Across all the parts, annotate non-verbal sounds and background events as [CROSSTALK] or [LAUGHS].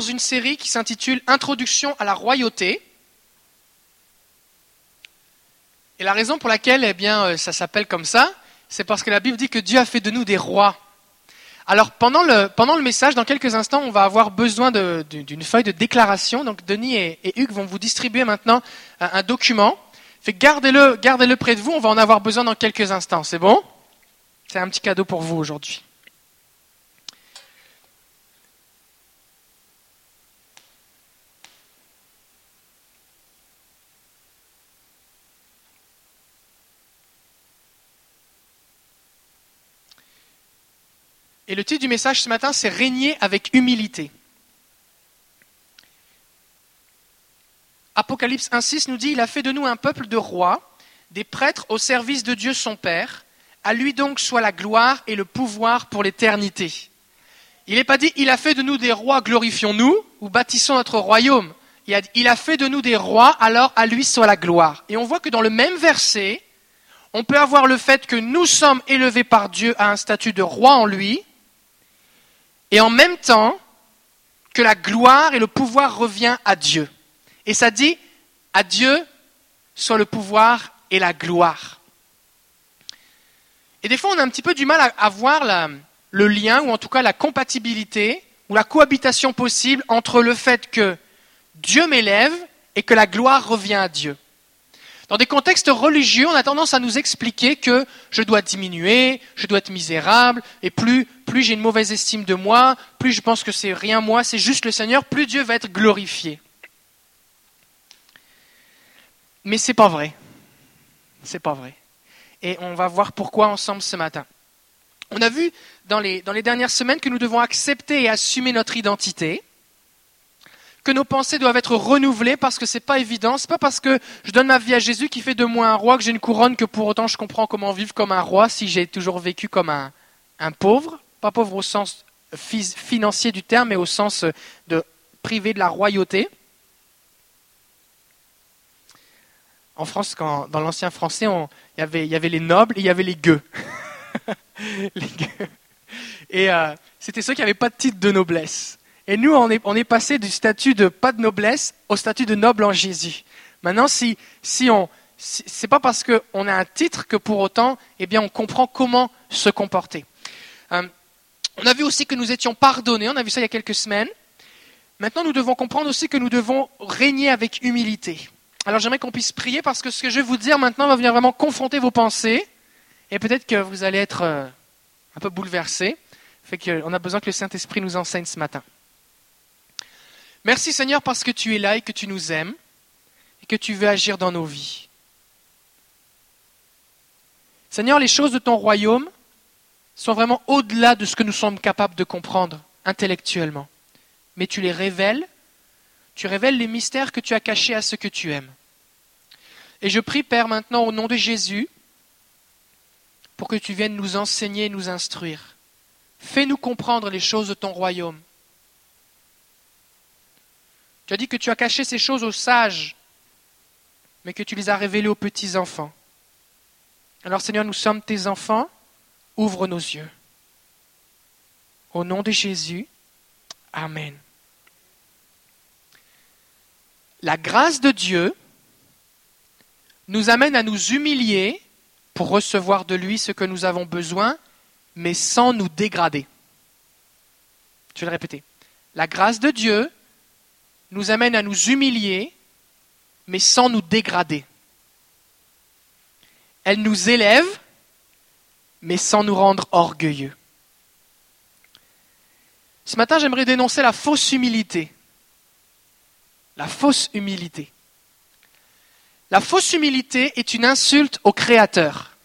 dans une série qui s'intitule Introduction à la royauté. Et la raison pour laquelle eh bien, euh, ça s'appelle comme ça, c'est parce que la Bible dit que Dieu a fait de nous des rois. Alors pendant le, pendant le message, dans quelques instants, on va avoir besoin d'une feuille de déclaration. Donc Denis et, Hugues vont vous distribuer maintenant un, un document. Fait gardez-le, gardez-le près de vous, on va en avoir besoin dans quelques instants. C'est bon? C'est un petit cadeau pour vous aujourd'hui. Et le titre du message ce matin, c'est Régner avec humilité. Apocalypse 1.6 nous dit, il a fait de nous un peuple de rois, des prêtres au service de Dieu son Père. À lui donc soit la gloire et le pouvoir pour l'éternité. Il n'est pas dit, il a fait de nous des rois, glorifions-nous, ou bâtissons notre royaume. Il a, il a fait de nous des rois, alors à lui soit la gloire. Et on voit que dans le même verset, on peut avoir le fait que nous sommes élevés par Dieu à un statut de roi en lui, et en même temps que la gloire et le pouvoir revient à Dieu. Et ça dit, à Dieu soit le pouvoir et la gloire. Et des fois, on a un petit peu du mal à, voir le lien, ou en tout cas la compatibilité, ou la cohabitation possible entre le fait que Dieu m'élève et que la gloire revient à Dieu. Dans des contextes religieux, on a tendance à nous expliquer que je dois diminuer, je dois être misérable, et plus, j'ai une mauvaise estime de moi, plus je pense que c'est rien moi, c'est juste le Seigneur, plus Dieu va être glorifié. Mais c'est pas vrai. C'est pas vrai. Et on va voir pourquoi ensemble ce matin. On a vu dans les, dans les dernières semaines que nous devons accepter et assumer notre identité que nos pensées doivent être renouvelées parce que c'est pas évident. C'est pas parce que je donne ma vie à Jésus qui fait de moi un roi que j'ai une couronne que pour autant je comprends comment vivre comme un roi si j'ai toujours vécu comme un, un pauvre. Pas pauvre au sens financier du terme, mais au sens de privé de la royauté. En France, dans l'ancien français, il, y avait, il y avait les nobles et il y avait les gueux. [LAUGHS] les gueux. Et euh, c'était ceux qui n'avaient pas de titre de noblesse. Et nous, on est, passé du statut de pas de noblesse au statut de noble en Jésus. Maintenant, si, si c'est pas parce qu'on a un titre que pour autant, eh bien, on comprend comment se comporter. Euh, on a vu aussi que nous étions pardonnés. On a vu ça il y a quelques semaines. Maintenant, nous devons comprendre aussi que nous devons régner avec humilité. Alors, j'aimerais qu'on puisse prier parce que ce que je vais vous dire maintenant va venir vraiment confronter vos pensées et peut-être que vous allez être euh, un peu bouleversés. Fait qu'on a besoin que le Saint-Esprit nous enseigne ce matin. Merci Seigneur parce que tu es là et que tu nous aimes et que tu veux agir dans nos vies. Seigneur, les choses de ton royaume sont vraiment au-delà de ce que nous sommes capables de comprendre intellectuellement. Mais tu les révèles, tu révèles les mystères que tu as cachés à ceux que tu aimes. Et je prie, Père, maintenant au nom de Jésus, pour que tu viennes nous enseigner et nous instruire. Fais-nous comprendre les choses de ton royaume. Tu as dit que tu as caché ces choses aux sages, mais que tu les as révélées aux petits enfants. Alors Seigneur, nous sommes tes enfants, ouvre nos yeux. Au nom de Jésus, Amen. La grâce de Dieu nous amène à nous humilier pour recevoir de lui ce que nous avons besoin, mais sans nous dégrader. Je vais le répéter. La grâce de Dieu nous amène à nous humilier, mais sans nous dégrader. Elle nous élève, mais sans nous rendre orgueilleux. Ce matin, j'aimerais dénoncer la fausse humilité. La fausse humilité. La fausse humilité est une insulte au Créateur.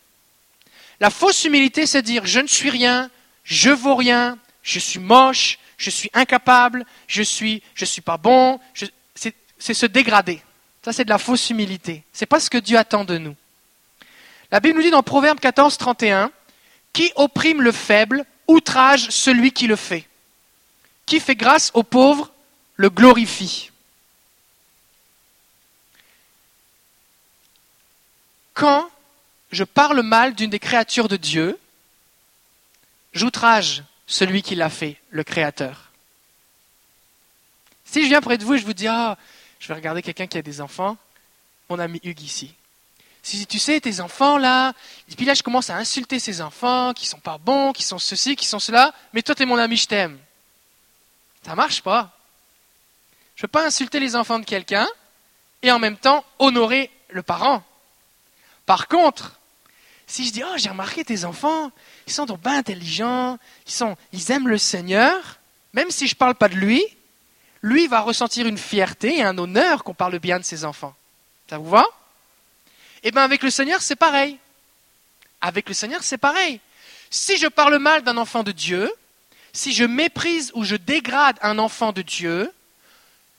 La fausse humilité, c'est dire je ne suis rien, je vaux rien, je suis moche, je suis incapable, je suis, je suis pas bon, c'est se dégrader. Ça, c'est de la fausse humilité. C'est pas ce que Dieu attend de nous. La Bible nous dit dans Proverbe 14, 31, qui opprime le faible, outrage celui qui le fait. Qui fait grâce aux pauvres, le glorifie. Quand je parle mal d'une des créatures de Dieu, j'outrage celui qui l'a fait, le Créateur. Si je viens près de vous et je vous dis, ah, je vais regarder quelqu'un qui a des enfants, mon ami Hugues ici. Si tu sais, tes enfants là, et puis là je commence à insulter ces enfants qui sont pas bons, qui sont ceci, qui sont cela, mais toi t'es mon ami, je t'aime. Ça marche pas. Je ne veux pas insulter les enfants de quelqu'un et en même temps honorer le parent. Par contre, si je dis, oh, j'ai remarqué tes enfants, ils sont donc bien intelligents, ils, aiment le Seigneur, même si je ne parle pas de lui, lui va ressentir une fierté et un honneur qu'on parle bien de ses enfants. Ça vous va? Eh bien, avec le Seigneur, c'est pareil. Avec le Seigneur, c'est pareil. Si je parle mal d'un enfant de Dieu, si je méprise ou je dégrade un enfant de Dieu,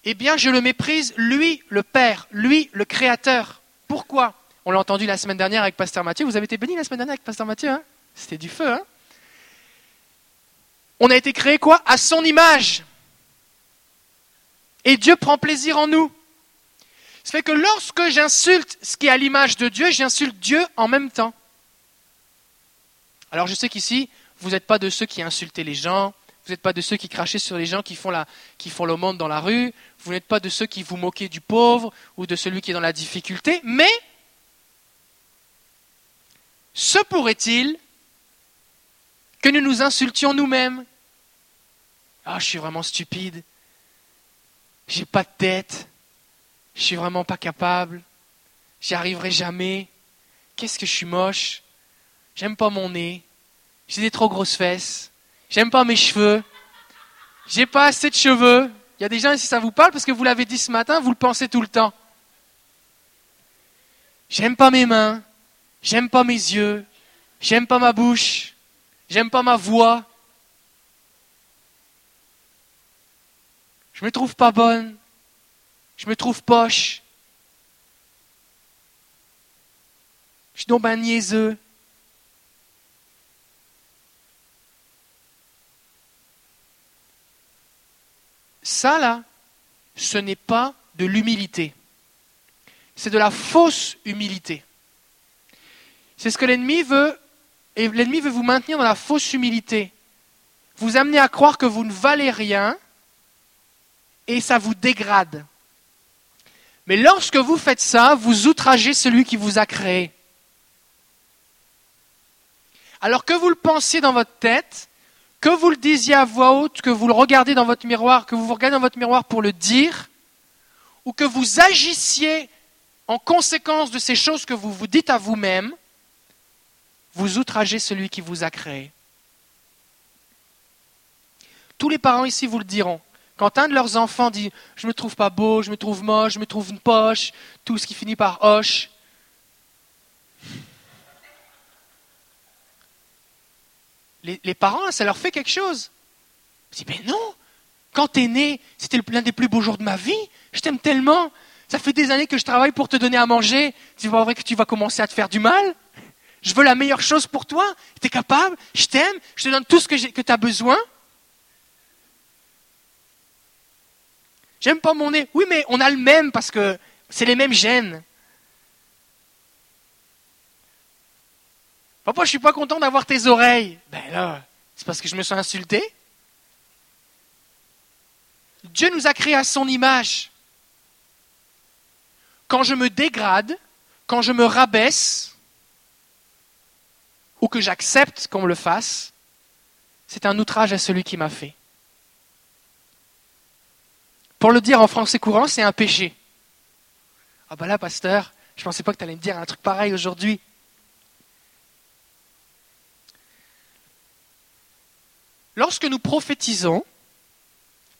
eh bien, je le méprise, lui, le Père, lui, le Créateur. Pourquoi? On l'a entendu la semaine dernière avec Pasteur Mathieu. Vous avez été béni la semaine dernière avec Pasteur Mathieu hein? C'était du feu, hein? On a été créé quoi? À son image. Et Dieu prend plaisir en nous. Ça fait que lorsque j'insulte ce qui est à l'image de Dieu, j'insulte Dieu en même temps. Alors je sais qu'ici, vous n'êtes pas de ceux qui insultaient les gens, vous n'êtes pas de ceux qui crachaient sur les gens qui font, la, qui font le monde dans la rue, vous n'êtes pas de ceux qui vous moquez du pauvre ou de celui qui est dans la difficulté, mais se pourrait-il que nous nous insultions nous-mêmes? Ah, je suis vraiment stupide, j'ai pas de tête, je suis vraiment pas capable, j'y arriverai jamais, qu'est-ce que je suis moche, j'aime pas mon nez, j'ai des trop grosses fesses, j'aime pas mes cheveux, j'ai pas assez de cheveux. Il y a des gens ici, ça vous parle parce que vous l'avez dit ce matin, vous le pensez tout le temps. J'aime pas mes mains, j'aime pas mes yeux, j'aime pas ma bouche, j'aime pas ma voix. Je me trouve pas bonne, je me trouve poche. Je suis donc un niaiseux. Ça, là, ce n'est pas de l'humilité. C'est de la fausse humilité. C'est ce que l'ennemi veut, et l'ennemi veut vous maintenir dans la fausse humilité. Vous amener à croire que vous ne valez rien, et ça vous dégrade. Mais lorsque vous faites ça, vous outragez celui qui vous a créé. Alors que vous le pensiez dans votre tête, que vous le disiez à voix haute, que vous le regardez dans votre miroir, que vous vous regardez dans votre miroir pour le dire, ou que vous agissiez en conséquence de ces choses que vous vous dites à vous-même, vous outragez celui qui vous a créé. Tous les parents ici vous le diront. Quand un de leurs enfants dit Je me trouve pas beau, je me trouve moche, je me trouve une poche, tout ce qui finit par hoche, les, parents, ça leur fait quelque chose. Je dis, mais non, quand tu es né, c'était l'un des plus beaux jours de ma vie, je t'aime tellement, ça fait des années que je travaille pour te donner à manger, c'est pas vrai que tu vas commencer à te faire du mal Je veux la meilleure chose pour toi, tu es capable, je t'aime, je te donne tout ce que, que tu as besoin. J'aime pas mon nez. Oui, mais on a le même parce que c'est les mêmes gènes. Papa, je suis pas content d'avoir tes oreilles. Ben là, c'est parce que je me sens insulté. Dieu nous a créés à son image. Quand je me dégrade, quand je me rabaisse, ou que j'accepte qu'on me le fasse, c'est un outrage à celui qui m'a fait. Pour le dire en français courant, c'est un péché. Ah ben là, pasteur, je pensais pas que tu allais me dire un truc pareil aujourd'hui. Lorsque nous prophétisons,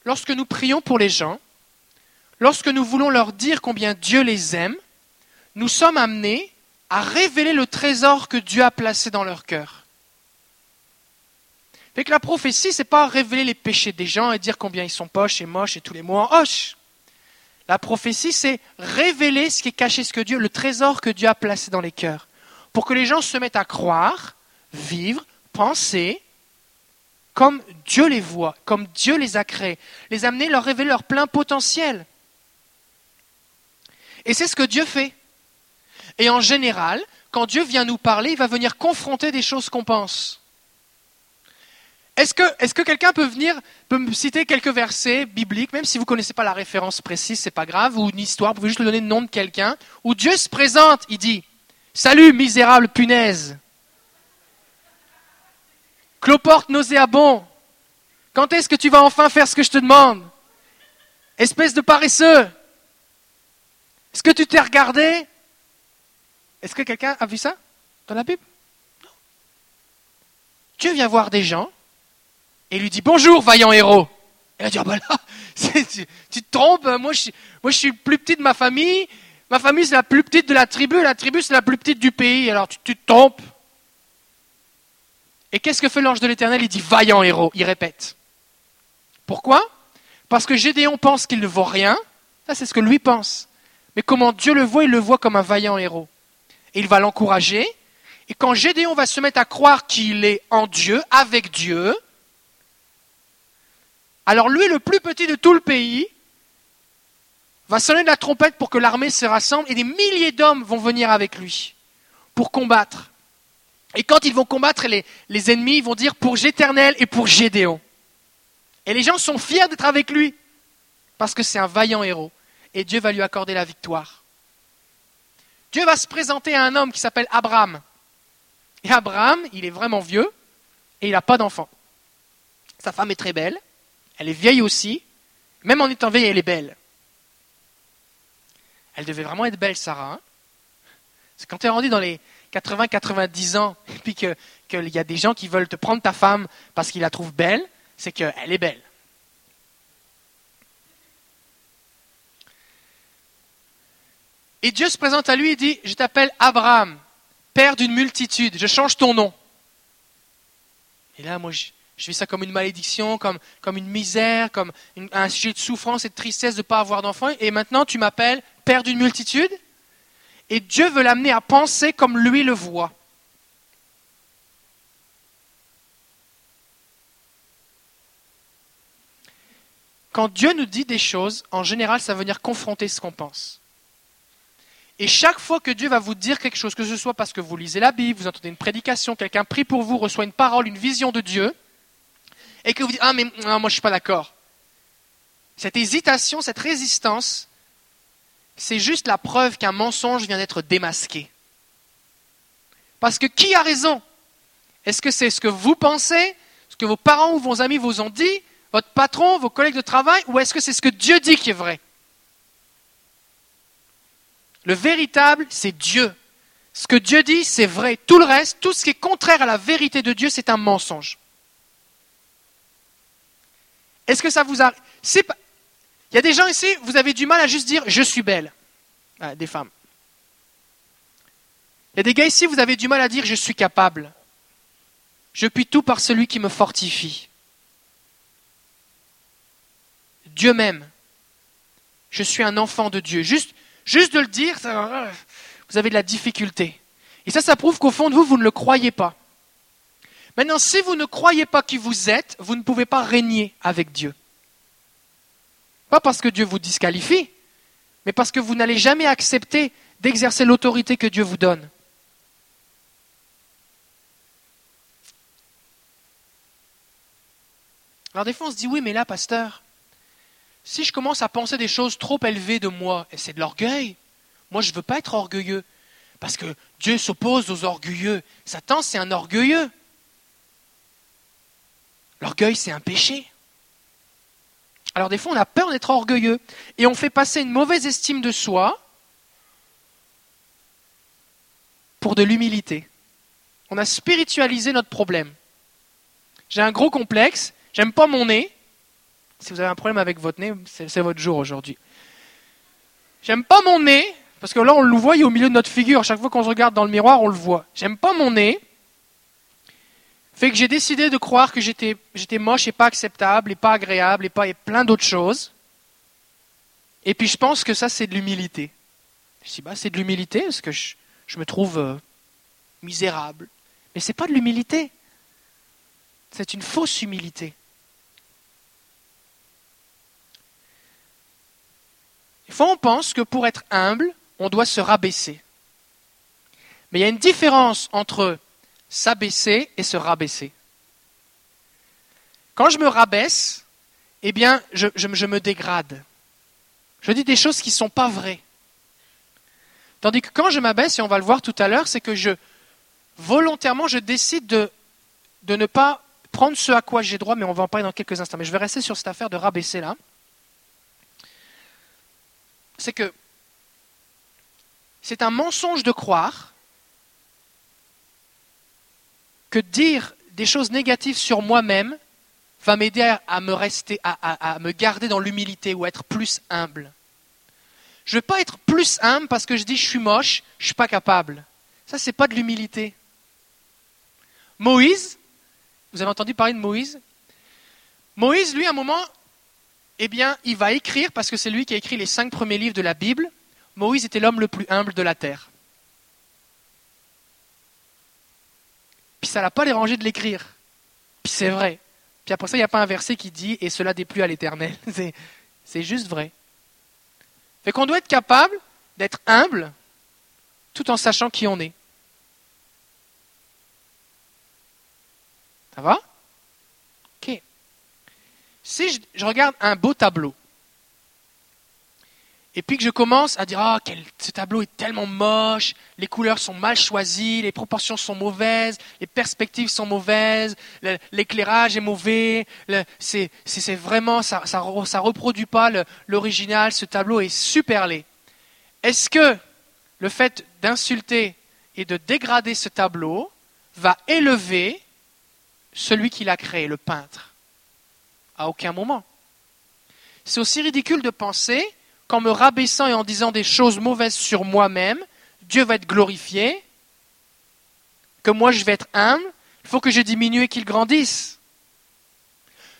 lorsque nous prions pour les gens, lorsque nous voulons leur dire combien Dieu les aime, nous sommes amenés à révéler le trésor que Dieu a placé dans leur cœur. Fait que la prophétie, c'est pas révéler les péchés des gens et dire combien ils sont poches et moches et tous les mots en hoche. La prophétie, c'est révéler ce qui est caché, ce que Dieu, le trésor que Dieu a placé dans les cœurs, pour que les gens se mettent à croire, vivre, penser, comme Dieu les voit, comme Dieu les a créés, les amener, leur révéler leur plein potentiel. Et c'est ce que Dieu fait. Et en général, quand Dieu vient nous parler, il va venir confronter des choses qu'on pense. Est-ce que, quelqu'un peut venir, peut me citer quelques versets bibliques, même si vous ne connaissez pas la référence précise, c'est pas grave, ou une histoire, vous pouvez juste le donner le nom de quelqu'un, où Dieu se présente, il dit, Salut, misérable punaise. Cloporte nauséabond. Quand est-ce que tu vas enfin faire ce que je te demande? Espèce de paresseux. Est-ce que tu t'es regardé? Est-ce que quelqu'un a vu ça dans la Bible? Non. Dieu vient voir des gens et lui dit Bonjour, vaillant héros. Et il a dit, ah ben là, [LAUGHS] tu, te trompes, moi je, moi je suis le plus petit de ma famille, ma famille c'est la plus petite de la tribu, la tribu c'est la plus petite du pays, alors tu, tu te trompes. Et qu'est-ce que fait l'ange de l'Éternel? Il dit vaillant héros, il répète. Pourquoi? Parce que Gédéon pense qu'il ne vaut rien, ça c'est ce que lui pense. Mais comment Dieu le voit, il le voit comme un vaillant héros. Il va l'encourager. Et quand Gédéon va se mettre à croire qu'il est en Dieu, avec Dieu, alors lui, le plus petit de tout le pays, va sonner de la trompette pour que l'armée se rassemble et des milliers d'hommes vont venir avec lui pour combattre. Et quand ils vont combattre les, les ennemis, vont dire pour J'éternel et pour Gédéon. Et les gens sont fiers d'être avec lui parce que c'est un vaillant héros et Dieu va lui accorder la victoire. Dieu va se présenter à un homme qui s'appelle Abraham. Et Abraham, il est vraiment vieux et il n'a pas d'enfant. Sa femme est très belle, elle est vieille aussi, même en étant vieille, elle est belle. Elle devait vraiment être belle, Sarah. Hein c'est quand tu es rendu dans les 80-90 ans, et puis qu'il y a des gens qui veulent te prendre ta femme parce qu'ils la trouvent belle, c'est qu'elle est belle. Et Dieu se présente à lui et dit, je t'appelle Abraham, père d'une multitude, je change ton nom. Et là, moi, je, vis ça comme une malédiction, comme, une misère, comme un sujet de souffrance et de tristesse de ne pas avoir d'enfant. Et maintenant, tu m'appelles père d'une multitude Et Dieu veut l'amener à penser comme lui le voit. Quand Dieu nous dit des choses, en général, ça veut venir confronter ce qu'on pense. Et chaque fois que Dieu va vous dire quelque chose, que ce soit parce que vous lisez la Bible, vous entendez une prédication, quelqu'un prie pour vous, reçoit une parole, une vision de Dieu, et que vous dites Ah, mais moi je ne suis pas d'accord. Cette hésitation, cette résistance, c'est juste la preuve qu'un mensonge vient d'être démasqué. Parce que qui a raison? Est-ce que c'est ce que vous pensez, ce que vos parents ou vos amis vous ont dit, votre patron, vos collègues de travail, ou est-ce que c'est ce que Dieu dit qui est vrai? Le véritable, c'est Dieu. Ce que Dieu dit, c'est vrai. Tout le reste, tout ce qui est contraire à la vérité de Dieu, c'est un mensonge. Est-ce que ça vous a... Il y a des gens ici, vous avez du mal à juste dire je suis belle. Ah, des femmes. Il y a des gars ici, vous avez du mal à dire je suis capable. Je puis tout par celui qui me fortifie. Dieu m'aime. Je suis un enfant de Dieu. Juste, Juste de le dire, vous avez de la difficulté. Et ça, ça prouve qu'au fond de vous, vous ne le croyez pas. Maintenant, si vous ne croyez pas qui vous êtes, vous ne pouvez pas régner avec Dieu. Pas parce que Dieu vous disqualifie, mais parce que vous n'allez jamais accepter d'exercer l'autorité que Dieu vous donne. Alors des fois on se dit oui mais là pasteur, si je commence à penser des choses trop élevées de moi, et c'est de l'orgueil, moi je ne veux pas être orgueilleux, parce que Dieu s'oppose aux orgueilleux. Satan, c'est un orgueilleux. L'orgueil, c'est un péché. Alors des fois, on a peur d'être orgueilleux, et on fait passer une mauvaise estime de soi pour de l'humilité. On a spiritualisé notre problème. J'ai un gros complexe, j'aime pas mon nez, si vous avez un problème avec votre nez, c'est votre jour aujourd'hui. J'aime pas mon nez, parce que là on le voit, il au milieu de notre figure. Chaque fois qu'on se regarde dans le miroir, on le voit. J'aime pas mon nez. Fait que j'ai décidé de croire que j'étais, moche et pas acceptable, et pas agréable, et, pas, plein d'autres choses. Et puis je pense que ça, c'est de l'humilité. Je dis, bah, c'est de l'humilité, parce que je, me trouve euh, misérable. Mais c'est pas de l'humilité. C'est une fausse humilité. Des fois, on pense que pour être humble, on doit se rabaisser. Mais il y a une différence entre s'abaisser et se rabaisser. Quand je me rabaisse, eh bien, je, me dégrade. Je dis des choses qui ne sont pas vraies. Tandis que quand je m'abaisse, et on va le voir tout à l'heure, c'est que je, volontairement, je décide de, de ne pas prendre ce à quoi j'ai droit, mais on va en parler dans quelques instants. Mais je vais rester sur cette affaire de rabaisser là. C'est que c'est un mensonge de croire que dire des choses négatives sur moi-même va m'aider à me rester, à, me garder dans l'humilité ou à être plus humble. Je ne veux pas être plus humble parce que je dis je suis moche, je ne suis pas capable. Ça, ce n'est pas de l'humilité. Moïse, vous avez entendu parler de Moïse? Moïse, lui, à un moment, eh bien, il va écrire, parce que c'est lui qui a écrit les cinq premiers livres de la Bible, Moïse était l'homme le plus humble de la terre. Puis ça l'a pas dérangé de l'écrire. Puis c'est vrai. Puis après ça, il n'y a pas un verset qui dit Et cela déplut à l'éternel. [LAUGHS] C'est juste vrai. Fait qu'on doit être capable d'être humble tout en sachant qui on est. Ça va? Si je, regarde un beau tableau, et puis que je commence à dire ah ce tableau est tellement moche, les couleurs sont mal choisies, les proportions sont mauvaises, les perspectives sont mauvaises, l'éclairage est mauvais, c'est vraiment ça ça, ça reproduit pas l'original, ce tableau est super laid. Est-ce que le fait d'insulter et de dégrader ce tableau va élever celui qui l'a créé, le peintre? À aucun moment. C'est aussi ridicule de penser qu'en me rabaissant et en disant des choses mauvaises sur moi-même, Dieu va être glorifié, que moi je vais être humble, il faut que je diminue et qu'il grandisse.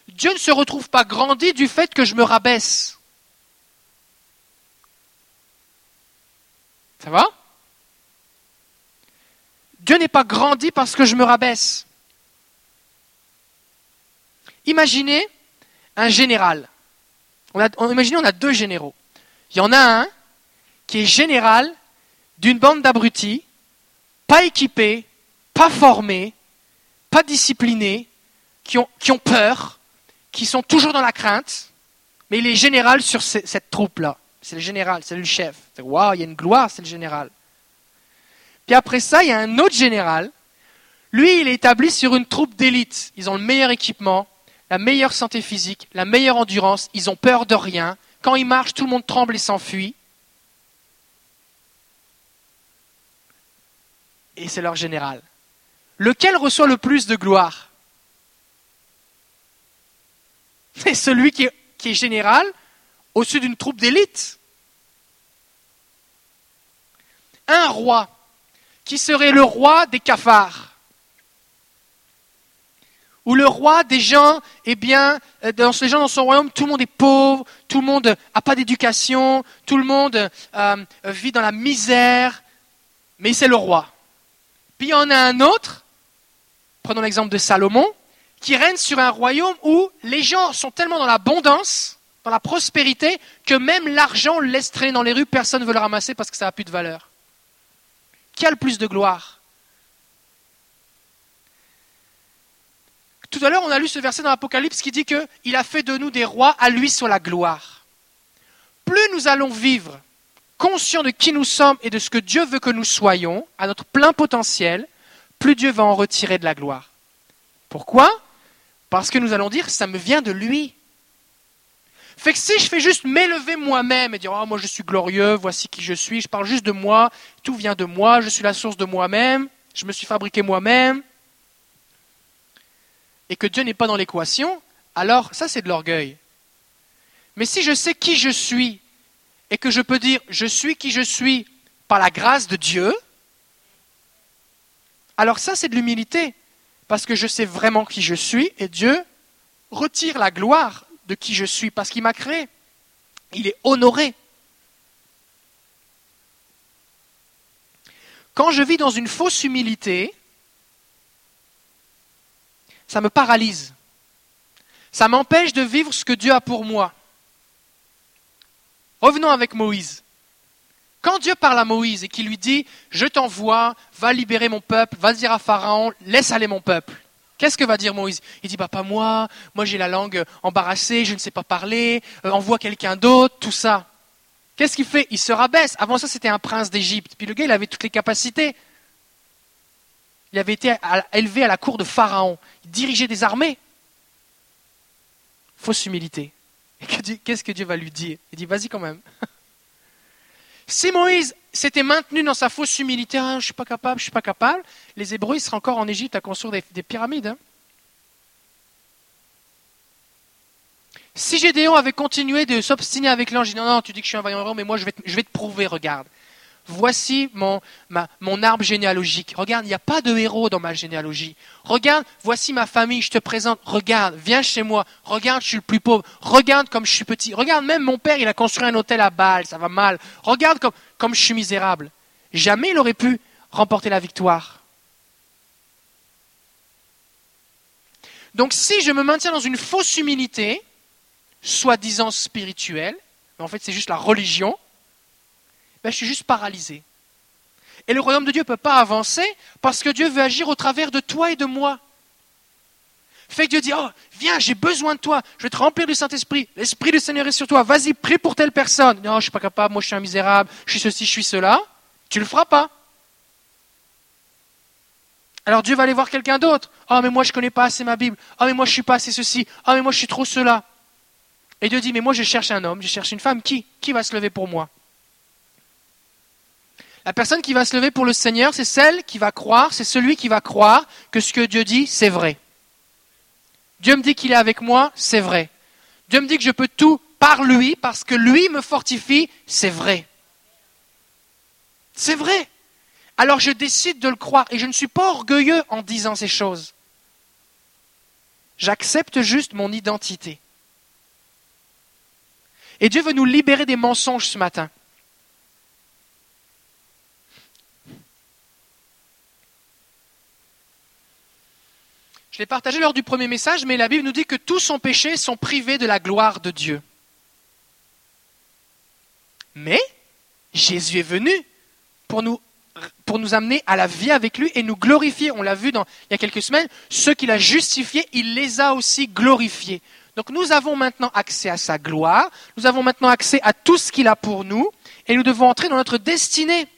Dieu ne se retrouve pas grandi du fait que je me rabaisse. Ça va? Dieu n'est pas grandi parce que je me rabaisse. Imaginez un général. On a, imaginez, on a deux généraux. Il y en a un qui est général d'une bande d'abrutis, pas équipés, pas formés, pas disciplinés, qui ont, qui ont peur, qui sont toujours dans la crainte, mais il est général sur cette troupe-là. C'est le général, c'est le chef. Waouh, il y a une gloire, c'est le général. Puis après ça, il y a un autre général. Lui, il est établi sur une troupe d'élite. Ils ont le meilleur équipement, la meilleure santé physique, la meilleure endurance. Ils ont peur de rien. Quand ils marchent, tout le monde tremble et s'enfuit. Et c'est leur général. Lequel reçoit le plus de gloire? [LAUGHS] C'est celui qui est, général au-dessus d'une troupe d'élite. Un roi qui serait le roi des cafards où le roi des gens, eh bien, euh, dans les gens dans son royaume, tout le monde est pauvre, tout le monde n'a pas d'éducation, tout le monde euh, vit dans la misère, mais c'est le roi. Puis il y en a un autre, prenons l'exemple de Salomon, qui règne sur un royaume où les gens sont tellement dans l'abondance, dans la prospérité, que même l'argent laisse traîner dans les rues, personne ne veut le ramasser parce que ça n'a plus de valeur. Qui a le plus de gloire? À l'heure, on a lu ce verset dans l'Apocalypse qui dit qu'il a fait de nous des rois, à lui soit la gloire. Plus nous allons vivre conscients de qui nous sommes et de ce que Dieu veut que nous soyons, à notre plein potentiel, plus Dieu va en retirer de la gloire. Pourquoi? Parce que nous allons dire, ça me vient de lui. Fait que si je fais juste m'élever moi-même et dire, oh, moi je suis glorieux, voici qui je suis, je parle juste de moi, tout vient de moi, je suis la source de moi-même, je me suis fabriqué moi-même, et que Dieu n'est pas dans l'équation, alors ça c'est de l'orgueil. Mais si je sais qui je suis et que je peux dire je suis qui je suis par la grâce de Dieu, alors ça c'est de l'humilité, parce que je sais vraiment qui je suis et Dieu retire la gloire de qui je suis parce qu'il m'a créé. Il est honoré. Quand je vis dans une fausse humilité, ça me paralyse. Ça m'empêche de vivre ce que Dieu a pour moi. Revenons avec Moïse. Quand Dieu parle à Moïse et qu'il lui dit Je t'envoie, va libérer mon peuple, va dire à Pharaon, laisse aller mon peuple. Qu'est-ce que va dire Moïse? Il dit, bah pas moi, moi j'ai la langue embarrassée, je ne sais pas parler, euh, envoie quelqu'un d'autre, tout ça. Qu'est-ce qu'il fait? Il se rabaisse. Avant ça, c'était un prince d'Égypte. Puis le gars, il avait toutes les capacités. Il avait été élevé à la cour de Pharaon. Il dirigeait des armées. Fausse humilité. Qu'est-ce que Dieu va lui dire? Il dit, vas-y quand même. [LAUGHS] Si Moïse s'était maintenu dans sa fausse humilité, ah, je ne suis pas capable, je suis pas capable, les Hébreux seraient encore en Égypte à construire des, pyramides. Hein. Si Gédéon avait continué de s'obstiner avec l'ange, il dit non, non, tu dis que je suis un vaillant mais moi je vais te prouver, regarde. Voici mon, arbre généalogique. Regarde, il n'y a pas de héros dans ma généalogie. Regarde, voici ma famille, je te présente. Regarde, viens chez moi. Regarde, je suis le plus pauvre. Regarde comme je suis petit. Regarde, même mon père, il a construit un hôtel à Bâle, ça va mal. Regarde comme, comme je suis misérable. Jamais il aurait pu remporter la victoire. Donc si je me maintiens dans une fausse humilité, soi-disant spirituelle, en fait c'est juste la religion, ben, je suis juste paralysé. Et le royaume de Dieu ne peut pas avancer parce que Dieu veut agir au travers de toi et de moi. Fait que Dieu dit, oh, viens, j'ai besoin de toi, je vais te remplir du Saint-Esprit, l'Esprit du Seigneur est sur toi, vas-y, prie pour telle personne. Non, je ne suis pas capable, moi je suis un misérable, je suis ceci, je suis cela. Tu ne le feras pas. Alors Dieu va aller voir quelqu'un d'autre. Oh, mais moi je ne connais pas assez ma Bible. Oh, mais moi je ne suis pas assez ceci. Oh, mais moi je suis trop cela. Et Dieu dit, mais moi je cherche un homme, je cherche une femme. Qui? Qui va se lever pour moi? La personne qui va se lever pour le Seigneur, c'est celle qui va croire, c'est celui qui va croire que ce que Dieu dit, c'est vrai. Dieu me dit qu'il est avec moi, c'est vrai. Dieu me dit que je peux tout par lui, parce que lui me fortifie, c'est vrai. C'est vrai. Alors je décide de le croire, et je ne suis pas orgueilleux en disant ces choses. J'accepte juste mon identité. Et Dieu veut nous libérer des mensonges ce matin. Je l'ai partagé lors du premier message, mais la Bible nous dit que tous sont péchés sont privés de la gloire de Dieu. Mais Jésus est venu pour nous, pour nous amener à la vie avec lui et nous glorifier. On l'a vu il y a quelques semaines, ceux qu'il a justifiés, il les a aussi glorifiés. Donc nous avons maintenant accès à sa gloire, nous avons maintenant accès à tout ce qu'il a pour nous, et nous devons entrer dans notre destinée.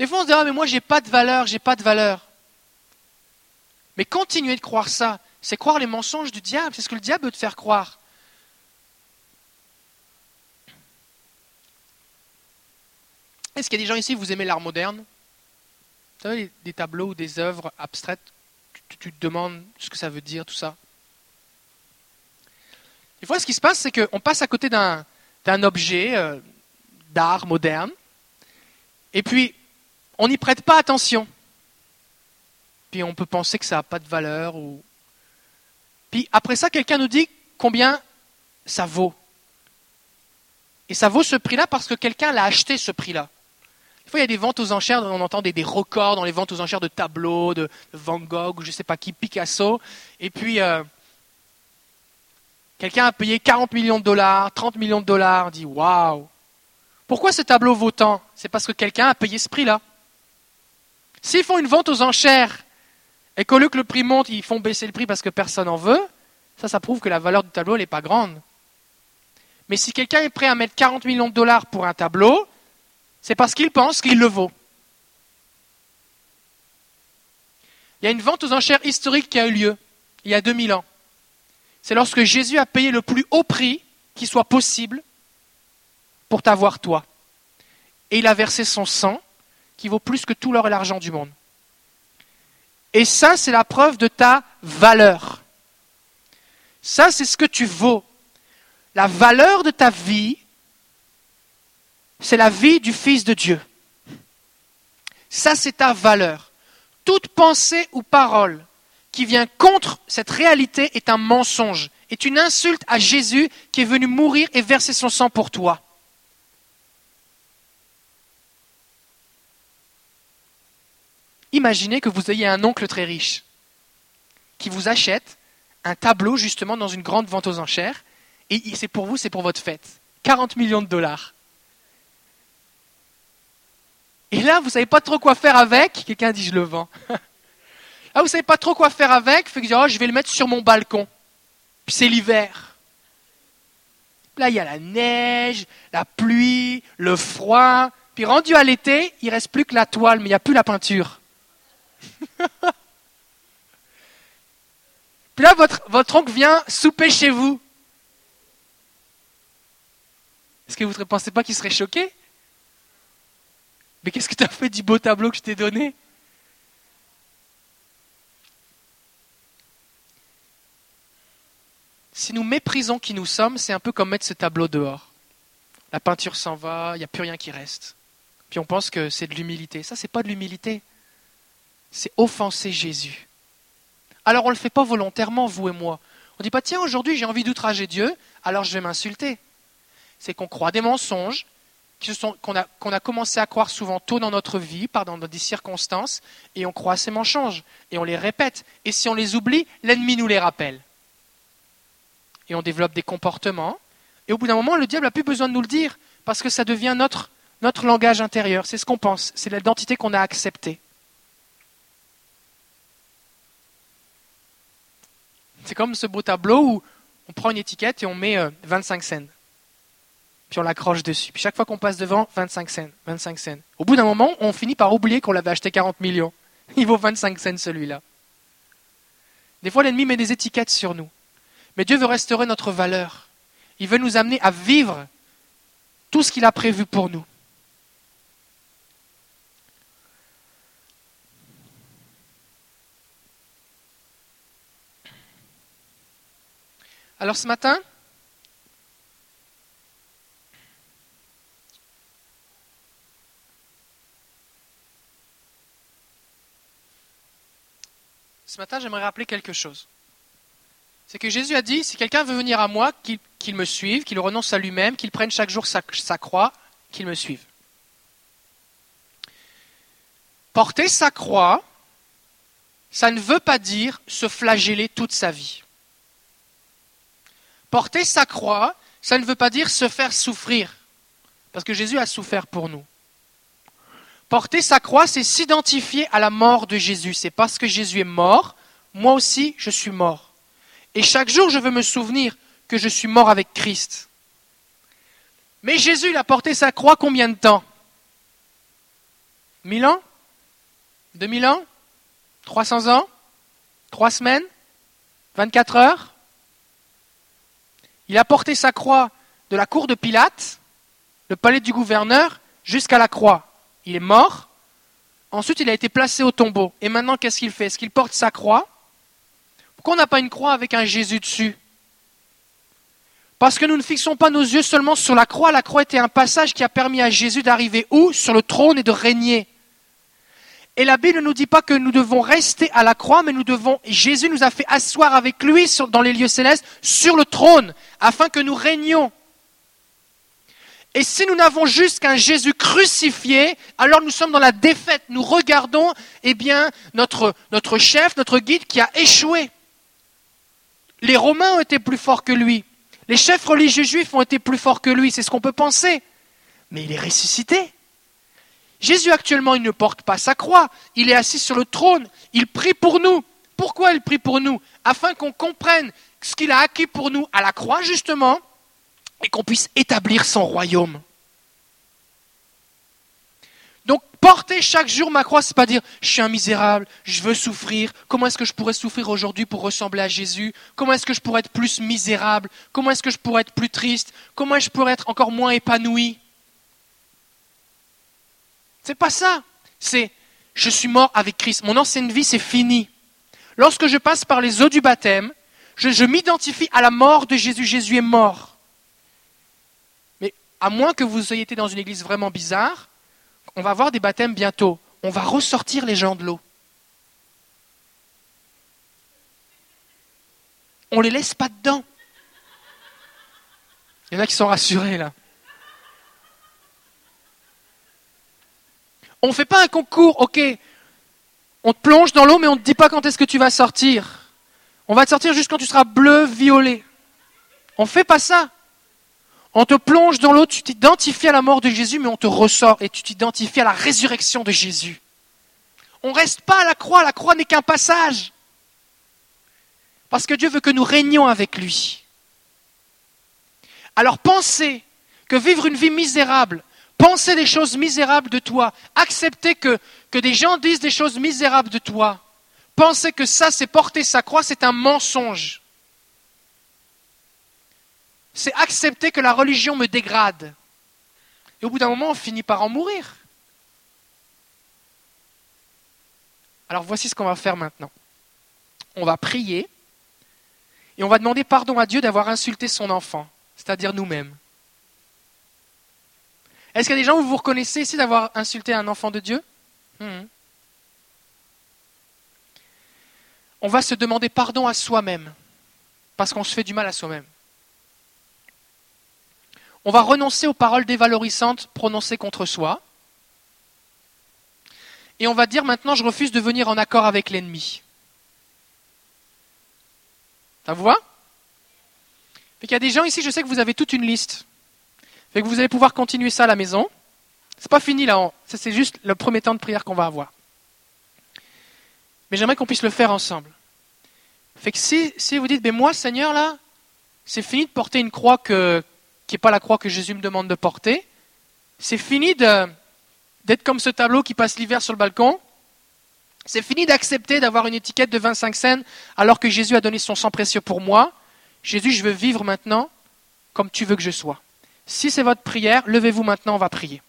Des fois on se dit, ah mais moi j'ai pas de valeur, j'ai pas de valeur. Mais continuer de croire ça, c'est croire les mensonges du diable, c'est ce que le diable veut te faire croire. Est-ce qu'il y a des gens ici, vous aimez l'art moderne? Vous savez, des tableaux ou des œuvres abstraites tu, te demandes ce que ça veut dire, tout ça. Des fois, ce qui se passe, c'est qu'on passe à côté d'un objet euh, d'art moderne, et puis on n'y prête pas attention. Puis on peut penser que ça n'a pas de valeur. Ou... Puis après ça, quelqu'un nous dit combien ça vaut. Et ça vaut ce prix-là parce que quelqu'un l'a acheté ce prix-là. Des fois, il y a des ventes aux enchères, on entend des, records dans les ventes aux enchères de tableaux, de, Van Gogh, ou je ne sais pas qui, Picasso. Et puis, euh, quelqu'un a payé 40 millions de dollars, 30 millions de dollars, dit Waouh Pourquoi ce tableau vaut tant? C'est parce que quelqu'un a payé ce prix-là. S'ils font une vente aux enchères et qu'au lieu que le prix monte, ils font baisser le prix parce que personne n'en veut, ça, ça prouve que la valeur du tableau n'est pas grande. Mais si quelqu'un est prêt à mettre 40 millions de dollars pour un tableau, c'est parce qu'il pense qu'il le vaut. Il y a une vente aux enchères historique qui a eu lieu il y a 2000 ans. C'est lorsque Jésus a payé le plus haut prix qui soit possible pour t'avoir toi. Et il a versé son sang qui vaut plus que tout l'or et l'argent du monde. Et ça, c'est la preuve de ta valeur. Ça, c'est ce que tu vaux. La valeur de ta vie, c'est la vie du Fils de Dieu. Ça, c'est ta valeur. Toute pensée ou parole qui vient contre cette réalité est un mensonge, est une insulte à Jésus qui est venu mourir et verser son sang pour toi. Imaginez que vous ayez un oncle très riche qui vous achète un tableau justement dans une grande vente aux enchères et c'est pour vous, c'est pour votre fête. 40 millions de dollars. Et là, vous ne savez pas trop quoi faire avec? Quelqu'un dit je le vends. [LAUGHS] Ah, vous savez pas trop quoi faire avec, fait que oh, je vais le mettre sur mon balcon. Puis c'est l'hiver. Là, il y a la neige, la pluie, le froid. Puis rendu à l'été, il reste plus que la toile, mais il n'y a plus la peinture. Puis là, votre, votre oncle vient souper chez vous. Est-ce que vous ne pensez pas qu'il serait choqué? Mais qu'est-ce que tu as fait du beau tableau que je t'ai donné? Si nous méprisons qui nous sommes, c'est un peu comme mettre ce tableau dehors. La peinture s'en va, il n'y a plus rien qui reste. Puis on pense que c'est de l'humilité. Ça, n'est pas de l'humilité. C'est offenser Jésus. Alors on ne le fait pas volontairement, vous et moi. On ne dit pas, tiens, aujourd'hui j'ai envie d'outrager Dieu, alors je vais m'insulter. C'est qu'on croit des mensonges, qu'on a, commencé à croire souvent tôt dans notre vie, par dans des circonstances, et on croit ces mensonges, et on les répète. Et si on les oublie, l'ennemi nous les rappelle et on développe des comportements. Et au bout d'un moment, le diable n'a plus besoin de nous le dire, parce que ça devient notre langage intérieur. C'est ce qu'on pense, c'est l'identité qu'on a acceptée. C'est comme ce beau tableau où on prend une étiquette et on met 25 euh, cents. Puis on l'accroche dessus. Puis chaque fois qu'on passe devant, 25 cents, 25 cents. Au bout d'un moment, on finit par oublier qu'on l'avait acheté 40 millions. [LAUGHS] Il vaut 25 cents celui-là. Des fois, l'ennemi met des étiquettes sur nous. Mais Dieu veut restaurer notre valeur. Il veut nous amener à vivre tout ce qu'il a prévu pour nous. Alors ce matin, ce matin, j'aimerais rappeler quelque chose c'est que Jésus a dit, si quelqu'un veut venir à moi, qu'il me suive, qu'il renonce à lui-même, qu'il prenne chaque jour sa, sa croix, qu'il me suive. Porter sa croix, ça ne veut pas dire se flageller toute sa vie. Porter sa croix, ça ne veut pas dire se faire souffrir, parce que Jésus a souffert pour nous. Porter sa croix, c'est s'identifier à la mort de Jésus. C'est parce que Jésus est mort, moi aussi je suis mort. Et chaque jour, je veux me souvenir que je suis mort avec Christ. Mais Jésus, il a porté sa croix combien de temps? Mille ans? Deux mille ans? Trois cents ans? Trois semaines? Vingt-quatre heures? Il a porté sa croix de la cour de Pilate, le palais du gouverneur, jusqu'à la croix. Il est mort. Ensuite, il a été placé au tombeau. Et maintenant, qu'est-ce qu'il fait? Est-ce qu'il porte sa croix? Pourquoi on n'a pas une croix avec un Jésus dessus? Parce que nous ne fixons pas nos yeux seulement sur la croix. La croix était un passage qui a permis à Jésus d'arriver où? Sur le trône et de régner. Et la Bible ne nous dit pas que nous devons rester à la croix, mais nous devons, Jésus nous a fait asseoir avec lui dans les lieux célestes sur le trône, afin que nous régnions. Et si nous n'avons juste qu'un Jésus crucifié, alors nous sommes dans la défaite. Nous regardons, eh bien, notre, notre chef, notre guide qui a échoué. Les Romains ont été plus forts que lui. Les chefs religieux juifs ont été plus forts que lui. C'est ce qu'on peut penser. Mais il est ressuscité. Jésus actuellement, il ne porte pas sa croix. Il est assis sur le trône. Il prie pour nous. Pourquoi il prie pour nous? Afin qu'on comprenne ce qu'il a acquis pour nous à la croix, justement, et qu'on puisse établir son royaume. Donc porter chaque jour ma croix, c'est pas dire je suis un misérable, je veux souffrir. Comment est-ce que je pourrais souffrir aujourd'hui pour ressembler à Jésus? Comment est-ce que je pourrais être plus misérable? Comment est-ce que je pourrais être plus triste? Comment je pourrais être encore moins épanoui? C'est pas ça. C'est je suis mort avec Christ. Mon ancienne vie, c'est fini. Lorsque je passe par les eaux du baptême, je, m'identifie à la mort de Jésus. Jésus est mort. Mais à moins que vous ayez été dans une église vraiment bizarre, on va avoir des baptêmes bientôt. On va ressortir les gens de l'eau. On ne les laisse pas dedans. Il y en a qui sont rassurés là. On ne fait pas un concours, ok. On te plonge dans l'eau, mais on ne te dit pas quand est-ce que tu vas sortir. On va te sortir juste quand tu seras bleu, violet. On ne fait pas ça. On te plonge dans l'eau, tu t'identifies à la mort de Jésus, mais on te ressort et tu t'identifies à la résurrection de Jésus. On ne reste pas à la croix, la croix n'est qu'un passage. Parce que Dieu veut que nous régnions avec lui. Alors pensez que vivre une vie misérable, penser des choses misérables de toi, accepter que, des gens disent des choses misérables de toi, penser que ça c'est porter sa croix, c'est un mensonge. C'est accepter que la religion me dégrade. Et au bout d'un moment, on finit par en mourir. Alors voici ce qu'on va faire maintenant. On va prier et on va demander pardon à Dieu d'avoir insulté son enfant, c'est-à-dire nous-mêmes. Est-ce qu'il y a des gens où vous vous reconnaissez ici d'avoir insulté un enfant de Dieu? Hmm. On va se demander pardon à soi-même, parce qu'on se fait du mal à soi-même. On va renoncer aux paroles dévalorisantes prononcées contre soi. Et on va dire maintenant, je refuse de venir en accord avec l'ennemi. Ça vous va? Il y a des gens ici, je sais que vous avez toute une liste. Que vous allez pouvoir continuer ça à la maison. C'est pas fini là, c'est juste le premier temps de prière qu'on va avoir. Mais j'aimerais qu'on puisse le faire ensemble. Fait que si, si vous dites, mais moi, Seigneur, là, c'est fini de porter une croix qui n'est pas la croix que Jésus me demande de porter. C'est fini d'être comme ce tableau qui passe l'hiver sur le balcon. C'est fini d'accepter d'avoir une étiquette de 25 cents alors que Jésus a donné son sang précieux pour moi. Jésus, je veux vivre maintenant comme tu veux que je sois. Si c'est votre prière, levez-vous maintenant, on va prier.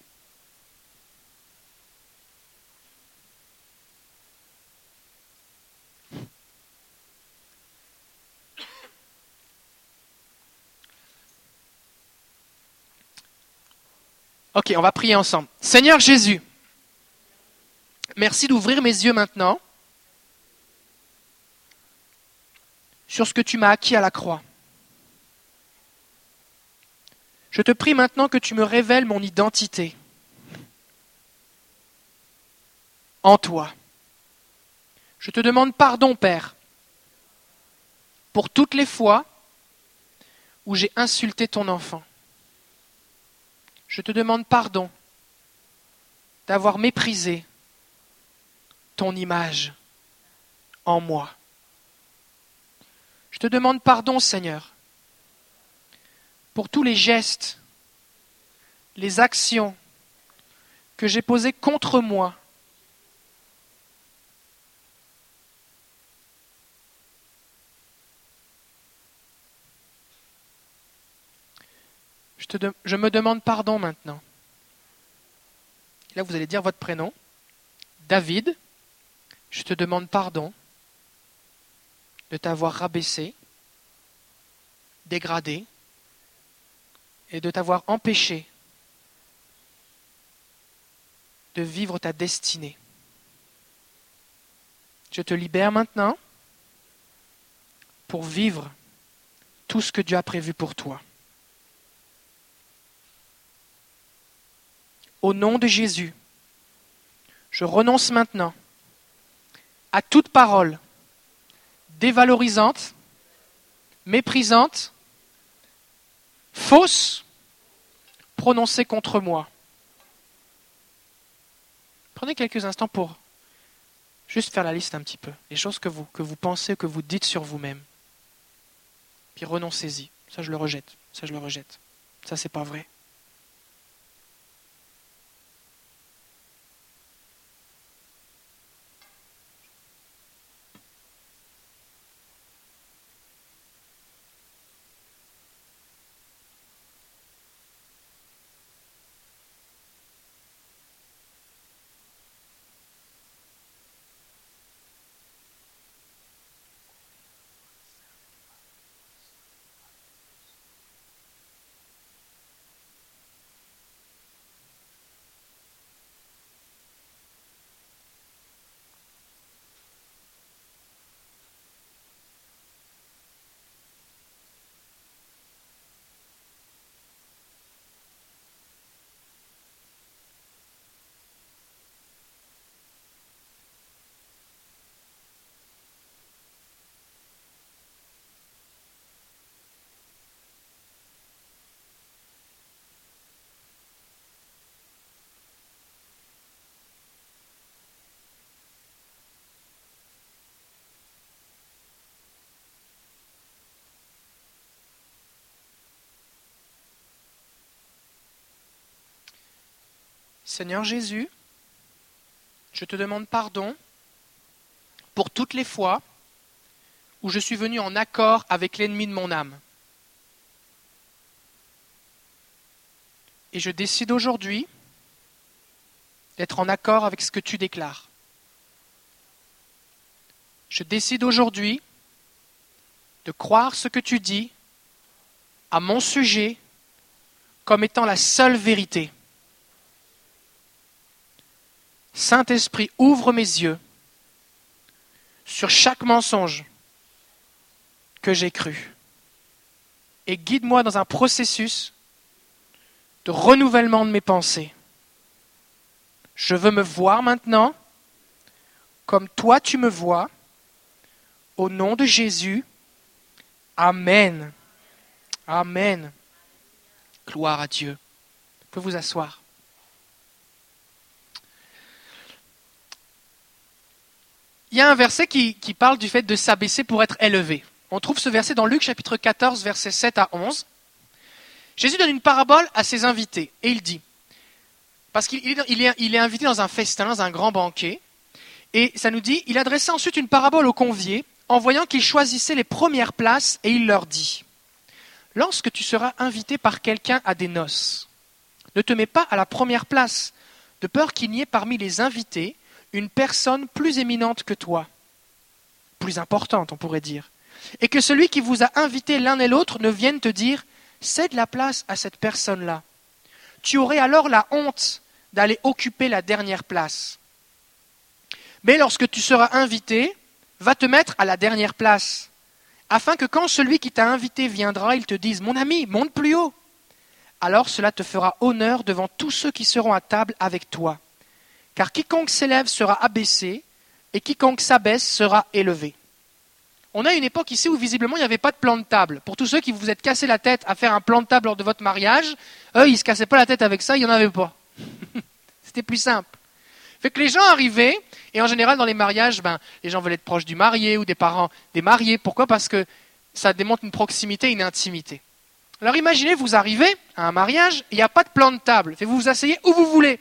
Ok, on va prier ensemble. Seigneur Jésus, merci d'ouvrir mes yeux maintenant sur ce que tu m'as acquis à la croix. Je te prie maintenant que tu me révèles mon identité en toi. Je te demande pardon, Père, pour toutes les fois où j'ai insulté ton enfant. Je te demande pardon d'avoir méprisé ton image en moi. Je te demande pardon, Seigneur, pour tous les gestes, les actions que j'ai posées contre moi. Je, me demande pardon maintenant. Là, vous allez dire votre prénom. David, je te demande pardon de t'avoir rabaissé, dégradé, et de t'avoir empêché de vivre ta destinée. Je te libère maintenant pour vivre tout ce que Dieu a prévu pour toi. Au nom de Jésus, je renonce maintenant à toute parole dévalorisante, méprisante, fausse prononcée contre moi. Prenez quelques instants pour juste faire la liste un petit peu, les choses que vous, que vous pensez, que vous dites sur vous-même. Puis renoncez-y. Ça, je le rejette. Ça, je le rejette. Ça, c'est pas vrai. Seigneur Jésus, je te demande pardon pour toutes les fois où je suis venu en accord avec l'ennemi de mon âme. Et je décide aujourd'hui d'être en accord avec ce que tu déclares. Je décide aujourd'hui de croire ce que tu dis à mon sujet comme étant la seule vérité. Saint-Esprit, ouvre mes yeux sur chaque mensonge que j'ai cru et guide-moi dans un processus de renouvellement de mes pensées. Je veux me voir maintenant comme toi tu me vois. Au nom de Jésus. Amen. Amen. Gloire à Dieu. Vous pouvez vous asseoir. Il y a un verset qui, parle du fait de s'abaisser pour être élevé. On trouve ce verset dans Luc chapitre 14, versets 7 à 11. Jésus donne une parabole à ses invités et il dit, parce qu'il est, invité dans un festin, dans un grand banquet, et ça nous dit, il adressa ensuite une parabole aux conviés en voyant qu'ils choisissaient les premières places et il leur dit, lorsque tu seras invité par quelqu'un à des noces, ne te mets pas à la première place, de peur qu'il n'y ait parmi les invités une personne plus éminente que toi, plus importante on pourrait dire, et que celui qui vous a invité l'un et l'autre ne vienne te dire cède la place à cette personne-là. Tu aurais alors la honte d'aller occuper la dernière place. Mais lorsque tu seras invité, va te mettre à la dernière place, afin que quand celui qui t'a invité viendra, il te dise Mon ami, monte plus haut. Alors cela te fera honneur devant tous ceux qui seront à table avec toi. Car quiconque s'élève sera abaissé, et quiconque s'abaisse sera élevé. On a une époque ici où visiblement il n'y avait pas de plan de table. Pour tous ceux qui vous êtes cassé la tête à faire un plan de table lors de votre mariage, eux, ils ne se cassaient pas la tête avec ça, il n'y en avait pas. [LAUGHS] C'était plus simple. Fait que les gens arrivaient, et en général dans les mariages, ben, les gens veulent être proches du marié ou des parents des mariés. Pourquoi? Parce que ça démontre une proximité, une intimité. Alors imaginez, vous arrivez à un mariage, il n'y a pas de plan de table. Fait vous vous asseyez où vous voulez.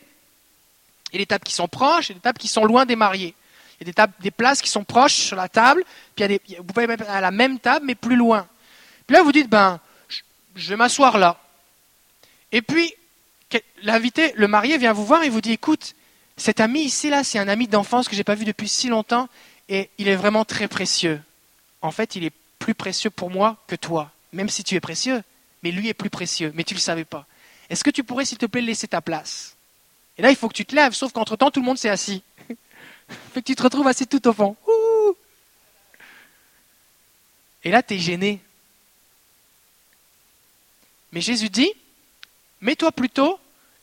Il y a des tables qui sont proches et des tables qui sont loin des mariés. Il y a des, des places qui sont proches sur la table, puis il y a vous pouvez mettre à la même table, mais plus loin. Puis là, vous dites, ben, je vais m'asseoir là. Et puis, l'invité, le marié vient vous voir et vous dit, écoute, cet ami ici, là, c'est un ami d'enfance que je n'ai pas vu depuis si longtemps, et il est vraiment très précieux. En fait, il est plus précieux pour moi que toi, même si tu es précieux, mais lui est plus précieux, mais tu ne le savais pas. Est-ce que tu pourrais, s'il te plaît, laisser ta place? Et là, il faut que tu te lèves, sauf qu'entre-temps, tout le monde s'est assis. [LAUGHS] fait que tu te retrouves assis tout au fond. Et là, tu es gêné. Mais Jésus dit, mets-toi plutôt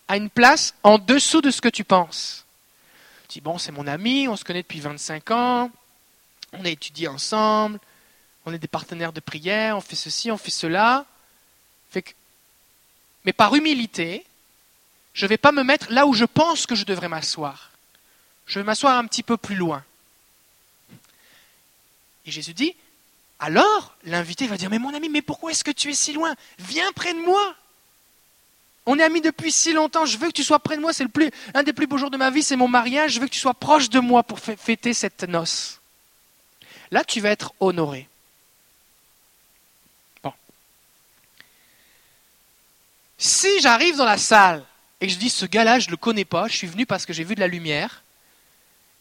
à une place en dessous de ce que tu penses. Tu dis, bon, c'est mon ami, on se connaît depuis 25 ans, on a étudié ensemble, on est des partenaires de prière, on fait ceci, on fait cela. Mais par humilité, je ne vais pas me mettre là où je pense que je devrais m'asseoir je vais m'asseoir un petit peu plus loin. Et Jésus dit, alors l'invité va dire, mais mon ami, mais pourquoi est-ce que tu es si loin? Viens près de moi. On est amis depuis si longtemps, je veux que tu sois près de moi, c'est un des plus beaux jours de ma vie, c'est mon mariage, je veux que tu sois proche de moi pour fêter cette noce. Là, tu vas être honoré. Bon. Si j'arrive dans la salle et je dis, ce gars-là, je ne le connais pas, je suis venu parce que j'ai vu de la lumière,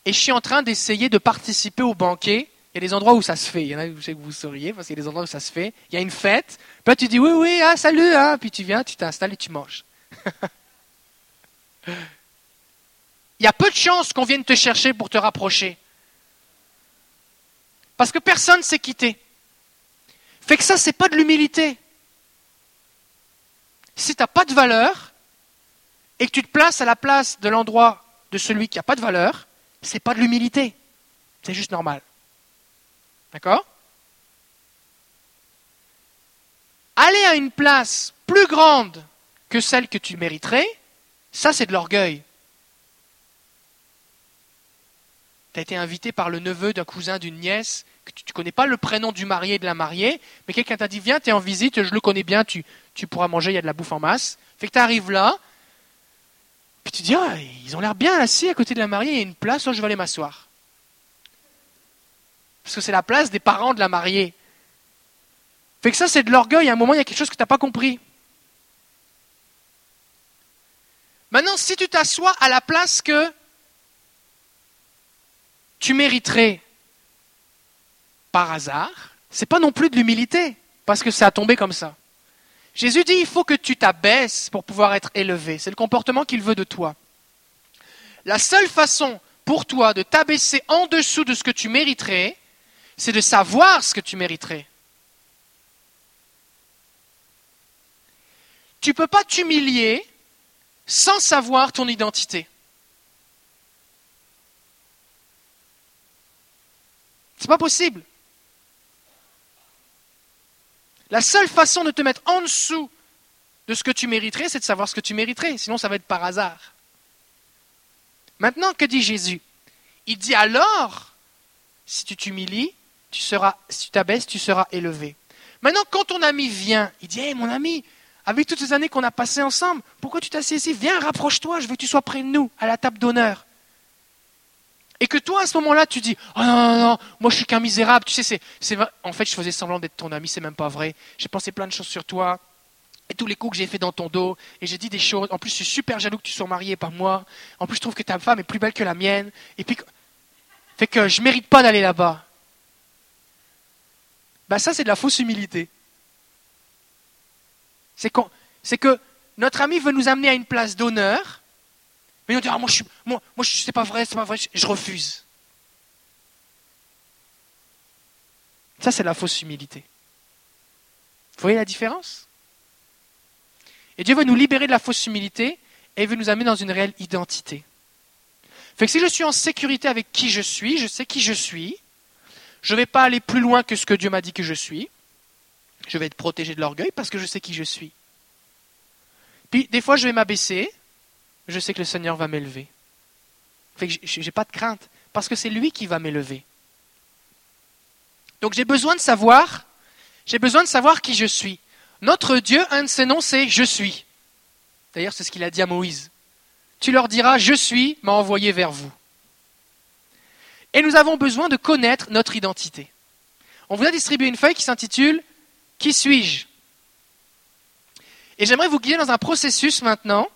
et je suis en train d'essayer de participer au banquet. Il y a des endroits où ça se fait. Il y en a, je sais que vous sauriez, parce qu'il y a des endroits où ça se fait. Il y a une fête. Puis là, tu dis oui, oui, ah, salut, hein. Puis tu viens, tu t'installes et tu manges. [LAUGHS] Il y a peu de chances qu'on vienne te chercher pour te rapprocher. Parce que personne ne s'est quitté. Fait que ça, c'est pas de l'humilité. Si tu n'as pas de valeur et que tu te places à la place de l'endroit de celui qui n'a pas de valeur, c'est pas de l'humilité. C'est juste normal. D'accord? Aller à une place plus grande que celle que tu mériterais, ça c'est de l'orgueil. Tu as été invité par le neveu d'un cousin, d'une nièce, que tu ne connais pas le prénom du marié et de la mariée, mais quelqu'un t'a dit Viens, tu es en visite, je le connais bien, tu, tu pourras manger, il y a de la bouffe en masse. Fait que tu arrives là, tu dis, ah, ils ont l'air bien assis à côté de la mariée, il y a une place, où je vais aller m'asseoir. Parce que c'est la place des parents de la mariée. Fait que ça, c'est de l'orgueil. À un moment, il y a quelque chose que tu n'as pas compris. Maintenant, si tu t'assois à la place que tu mériterais par hasard, c'est pas non plus de l'humilité, parce que ça a tombé comme ça. Jésus dit il faut que tu t'abaisses pour pouvoir être élevé. C'est le comportement qu'il veut de toi. La seule façon pour toi de t'abaisser en dessous de ce que tu mériterais, c'est de savoir ce que tu mériterais. Tu ne peux pas t'humilier sans savoir ton identité. C'est pas possible. La seule façon de te mettre en dessous de ce que tu mériterais, c'est de savoir ce que tu mériterais. Sinon, ça va être par hasard. Maintenant, que dit Jésus? Il dit alors, si tu t'humilies, tu seras, si tu t'abaisses, tu seras élevé. Maintenant, quand ton ami vient, il dit Hé, mon ami, avec toutes ces années qu'on a passées ensemble, pourquoi tu t'assieds ici? Viens, rapproche-toi, je veux que tu sois près de nous, à la table d'honneur. Et que toi, à ce moment-là, tu dis Oh non, non, non, moi je suis qu'un misérable. Tu sais, c'est, en fait, je faisais semblant d'être ton ami, c'est même pas vrai. J'ai pensé plein de choses sur toi. Et tous les coups que j'ai fait dans ton dos, et j'ai dit des choses. En plus, je suis super jaloux que tu sois marié par moi. En plus, je trouve que ta femme est plus belle que la mienne. Et puis, fait que je mérite pas d'aller là-bas. Ben ça, c'est de la fausse humilité. C'est, que notre ami veut nous amener à une place d'honneur, mais on dit, ah, moi, je moi, c'est pas vrai, c'est pas vrai, je refuse. Ça, c'est la fausse humilité. Vous voyez la différence? Et Dieu veut nous libérer de la fausse humilité et veut nous amener dans une réelle identité. Fait que si je suis en sécurité avec qui je suis, je sais qui je suis, je ne vais pas aller plus loin que ce que Dieu m'a dit que je suis. Je vais être protégé de l'orgueil parce que je sais qui je suis. Puis des fois, je vais m'abaisser. Je sais que le Seigneur va m'élever. Fait que pas de crainte parce que c'est lui qui va m'élever. Donc j'ai besoin de savoir, j'ai besoin de savoir qui je suis. Notre Dieu, un de ses noms, c'est Je suis. D'ailleurs, c'est ce qu'il a dit à Moïse. Tu leur diras, Je suis, m'a envoyé vers vous. Et nous avons besoin de connaître notre identité. On vous a distribué une feuille qui s'intitule Qui suis-je? Et j'aimerais vous guider dans un processus maintenant.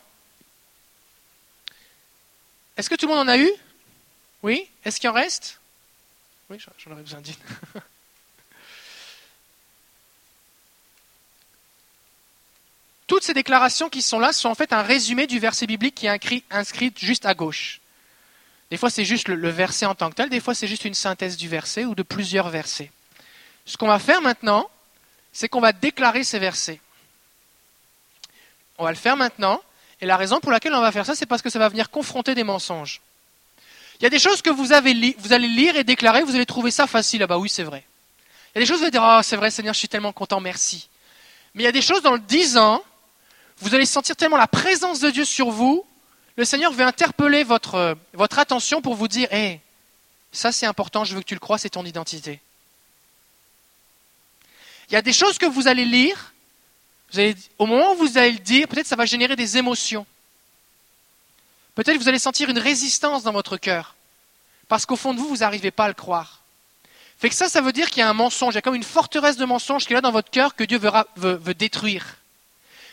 Est-ce que tout le monde en a eu? Oui? Est-ce qu'il en reste? Oui, j'en aurais besoin d'une. [LAUGHS] Toutes ces déclarations qui sont là sont en fait un résumé du verset biblique qui est inscrit juste à gauche. Des fois, c'est juste le, verset en tant que tel, des fois, c'est juste une synthèse du verset ou de plusieurs versets. Ce qu'on va faire maintenant, c'est qu'on va déclarer ces versets. On va le faire maintenant, et la raison pour laquelle on va faire ça, c'est parce que ça va venir confronter des mensonges. Il y a des choses que vous, vous allez lire et déclarer, vous allez trouver ça facile. Ah bah oui, c'est vrai. Il y a des choses, vous allez dire, oh, c'est vrai, Seigneur, je suis tellement content, merci. Mais il y a des choses dans le 10 ans, vous allez sentir tellement la présence de Dieu sur vous, le Seigneur veut interpeller votre, votre attention pour vous dire, hé, ça c'est important, je veux que tu le crois, c'est ton identité. Il y a des choses que vous allez lire, au moment où vous allez le dire, peut-être ça va générer des émotions. Peut-être vous allez sentir une résistance dans votre cœur, parce qu'au fond de vous, vous n'arrivez pas à le croire. Fait que ça, ça veut dire qu'il y a un mensonge, il y a comme une forteresse de mensonges qui est là dans votre cœur que Dieu veut, veut détruire.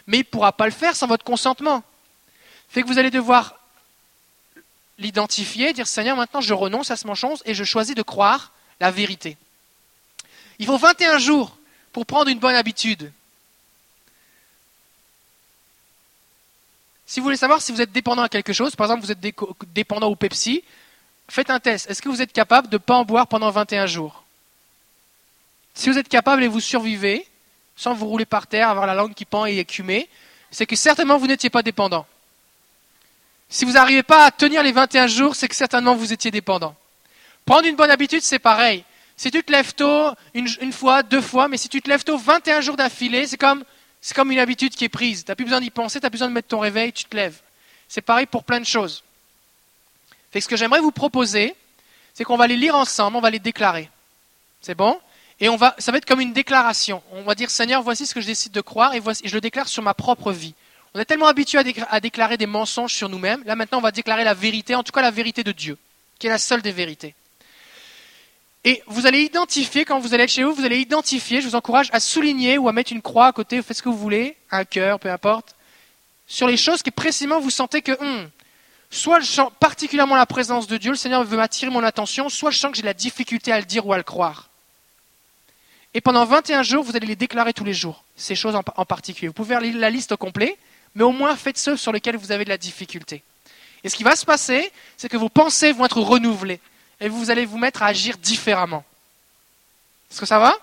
Mais il ne pourra pas le faire sans votre consentement fait que vous allez devoir l'identifier, dire Seigneur, maintenant je renonce à ce mensonge et je choisis de croire la vérité. Il faut 21 jours pour prendre une bonne habitude. Si vous voulez savoir si vous êtes dépendant à quelque chose, par exemple vous êtes dépendant au Pepsi, faites un test. Est-ce que vous êtes capable de ne pas en boire pendant 21 jours? Si vous êtes capable et vous survivez, sans vous rouler par terre, avoir la langue qui pend et écumer, c'est que certainement vous n'étiez pas dépendant. Si vous n'arrivez pas à tenir les 21 jours, c'est que certainement vous étiez dépendant. Prendre une bonne habitude, c'est pareil. Si tu te lèves tôt, une, fois, deux fois, mais si tu te lèves tôt 21 jours d'affilée, c'est comme, c'est comme une habitude qui est prise. Tu n'as plus besoin d'y penser, tu plus besoin de mettre ton réveil, tu te lèves. C'est pareil pour plein de choses. Ce que j'aimerais vous proposer, c'est qu'on va les lire ensemble, on va les déclarer. C'est bon? Et on va, ça va être comme une déclaration. On va dire, Seigneur, voici ce que je décide de croire et voici, je le déclare sur ma propre vie. On est tellement habitué à, déclarer des mensonges sur nous-mêmes. Là maintenant, on va déclarer la vérité, en tout cas la vérité de Dieu, qui est la seule des vérités. Et vous allez identifier, quand vous allez chez vous, vous allez identifier, je vous encourage à souligner ou à mettre une croix à côté, vous faites ce que vous voulez, un cœur, peu importe, sur les choses que précisément vous sentez que, hum, soit je sens particulièrement la présence de Dieu, le Seigneur veut m'attirer mon attention, soit je sens que j'ai la difficulté à le dire ou à le croire. Et pendant 21 jours, vous allez les déclarer tous les jours, ces choses en, particulier. Vous pouvez faire la liste au complet, mais au moins faites ceux sur lesquels vous avez de la difficulté. Et ce qui va se passer, c'est que vos pensées vont être renouvelées. Et vous allez vous mettre à agir différemment. Est-ce que ça va?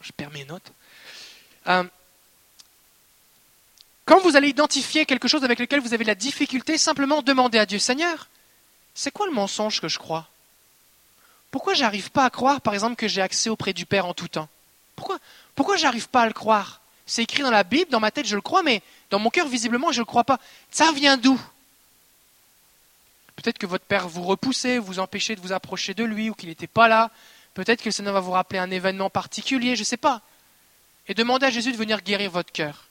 Je, perds mes notes. Euh, quand vous allez identifier quelque chose avec lequel vous avez de la difficulté, simplement demandez à Dieu, Seigneur, c'est quoi le mensonge que je crois? Pourquoi j'arrive pas à croire, par exemple, que j'ai accès auprès du Père en tout temps? Pourquoi, pourquoi j'arrive pas à le croire? C'est écrit dans la Bible, dans ma tête je le crois, mais dans mon cœur visiblement je ne le crois pas. Ça vient d'où? Peut-être que votre Père vous repoussait, vous empêchait de vous approcher de lui, ou qu'il n'était pas là. Peut-être que le Seigneur va vous rappeler un événement particulier, je ne sais pas. Et demandez à Jésus de venir guérir votre cœur.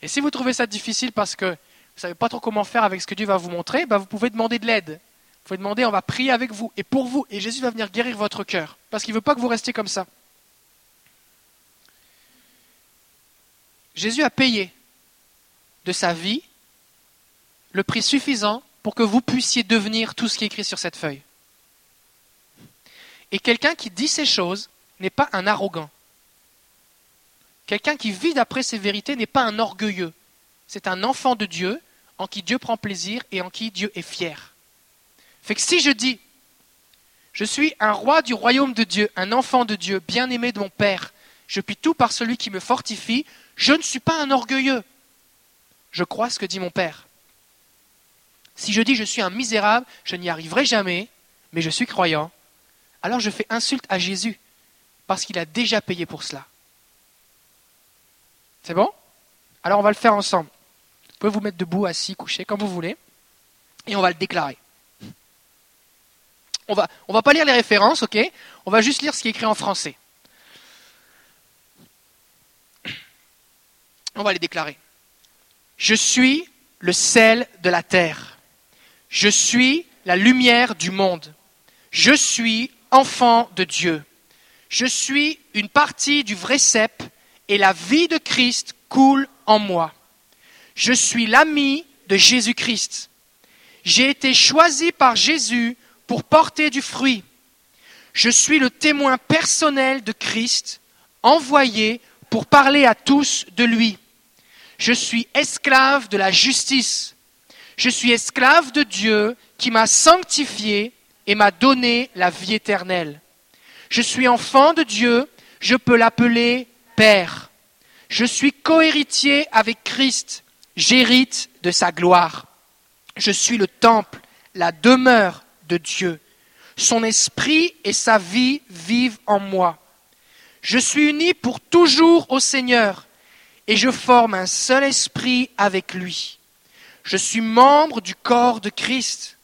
Et si vous trouvez ça difficile parce que vous ne savez pas trop comment faire avec ce que Dieu va vous montrer, bah, vous pouvez demander de l'aide. Vous pouvez demander, on va prier avec vous et pour vous. Et Jésus va venir guérir votre cœur. Parce qu'il ne veut pas que vous restiez comme ça. Jésus a payé de sa vie le prix suffisant pour que vous puissiez devenir tout ce qui est écrit sur cette feuille. Et quelqu'un qui dit ces choses n'est pas un arrogant. Quelqu'un qui vit d'après ces vérités n'est pas un orgueilleux. C'est un enfant de Dieu en qui Dieu prend plaisir et en qui Dieu est fier. Fait que si je dis, je suis un roi du royaume de Dieu, un enfant de Dieu, bien-aimé de mon Père, je puis tout par celui qui me fortifie, je ne suis pas un orgueilleux. Je crois ce que dit mon Père. Si je dis je suis un misérable, je n'y arriverai jamais, mais je suis croyant, alors je fais insulte à Jésus, parce qu'il a déjà payé pour cela. C'est bon? Alors on va le faire ensemble. Vous pouvez vous mettre debout, assis, couché, comme vous voulez, et on va le déclarer. On va, va pas lire les références, ok? On va juste lire ce qui est écrit en français. On va les déclarer. Je suis le sel de la terre. Je suis la lumière du monde. Je suis enfant de Dieu. Je suis une partie du vrai cep et la vie de Christ coule en moi. Je suis l'ami de Jésus-Christ. J'ai été choisi par Jésus pour porter du fruit. Je suis le témoin personnel de Christ, envoyé pour parler à tous de lui. Je suis esclave de la justice. Je suis esclave de Dieu qui m'a sanctifié et m'a donné la vie éternelle. Je suis enfant de Dieu, je peux l'appeler Père. Je suis cohéritier avec Christ, j'hérite de sa gloire. Je suis le temple, la demeure de Dieu. Son esprit et sa vie vivent en moi. Je suis uni pour toujours au Seigneur et je forme un seul esprit avec lui. Je suis membre du corps de Christ.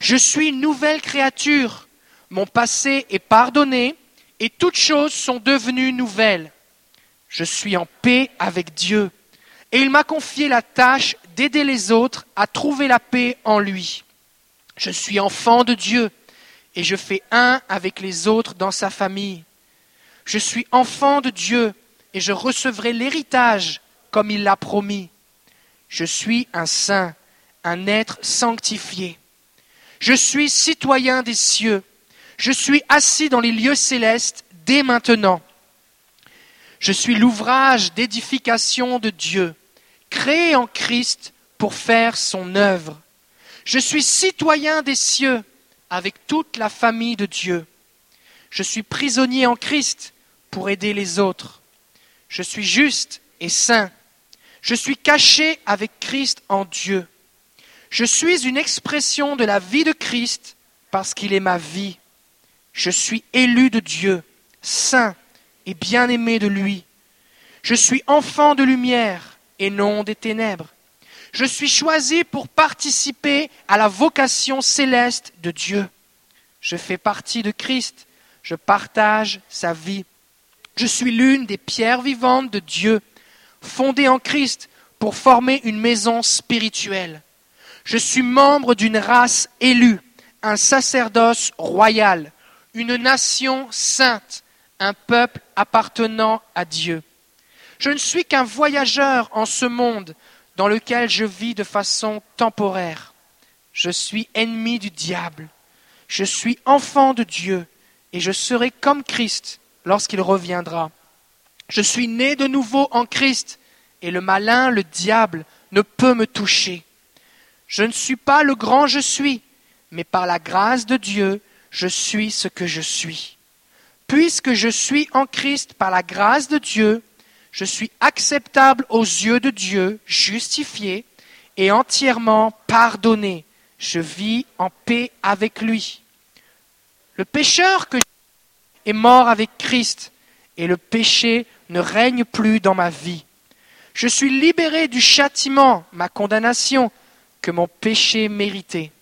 Je suis une nouvelle créature. Mon passé est pardonné et toutes choses sont devenues nouvelles. Je suis en paix avec Dieu et il m'a confié la tâche d'aider les autres à trouver la paix en lui. Je suis enfant de Dieu et je fais un avec les autres dans sa famille. Je suis enfant de Dieu et je recevrai l'héritage comme il l'a promis. Je suis un saint, un être sanctifié. Je suis citoyen des cieux. Je suis assis dans les lieux célestes dès maintenant. Je suis l'ouvrage d'édification de Dieu, créé en Christ pour faire son œuvre. Je suis citoyen des cieux avec toute la famille de Dieu. Je suis prisonnier en Christ pour aider les autres. Je suis juste et saint. Je suis caché avec Christ en Dieu. Je suis une expression de la vie de Christ parce qu'il est ma vie. Je suis élu de Dieu, saint et bien-aimé de lui. Je suis enfant de lumière et non des ténèbres. Je suis choisi pour participer à la vocation céleste de Dieu. Je fais partie de Christ. Je partage sa vie. Je suis l'une des pierres vivantes de Dieu, fondée en Christ pour former une maison spirituelle. Je suis membre d'une race élue, un sacerdoce royal, une nation sainte, un peuple appartenant à Dieu. Je ne suis qu'un voyageur en ce monde dans lequel je vis de façon temporaire. Je suis ennemi du diable. Je suis enfant de Dieu et je serai comme Christ lorsqu'il reviendra. Je suis né de nouveau en Christ et le malin, le diable, ne peut me toucher. Je ne suis pas le grand je suis, mais par la grâce de Dieu, je suis ce que je suis. Puisque je suis en Christ par la grâce de Dieu, je suis acceptable aux yeux de Dieu, justifié et entièrement pardonné. Je vis en paix avec lui. Le pécheur que est mort avec Christ et le péché ne règne plus dans ma vie. Je suis libéré du châtiment, ma condamnation, que mon péché méritait.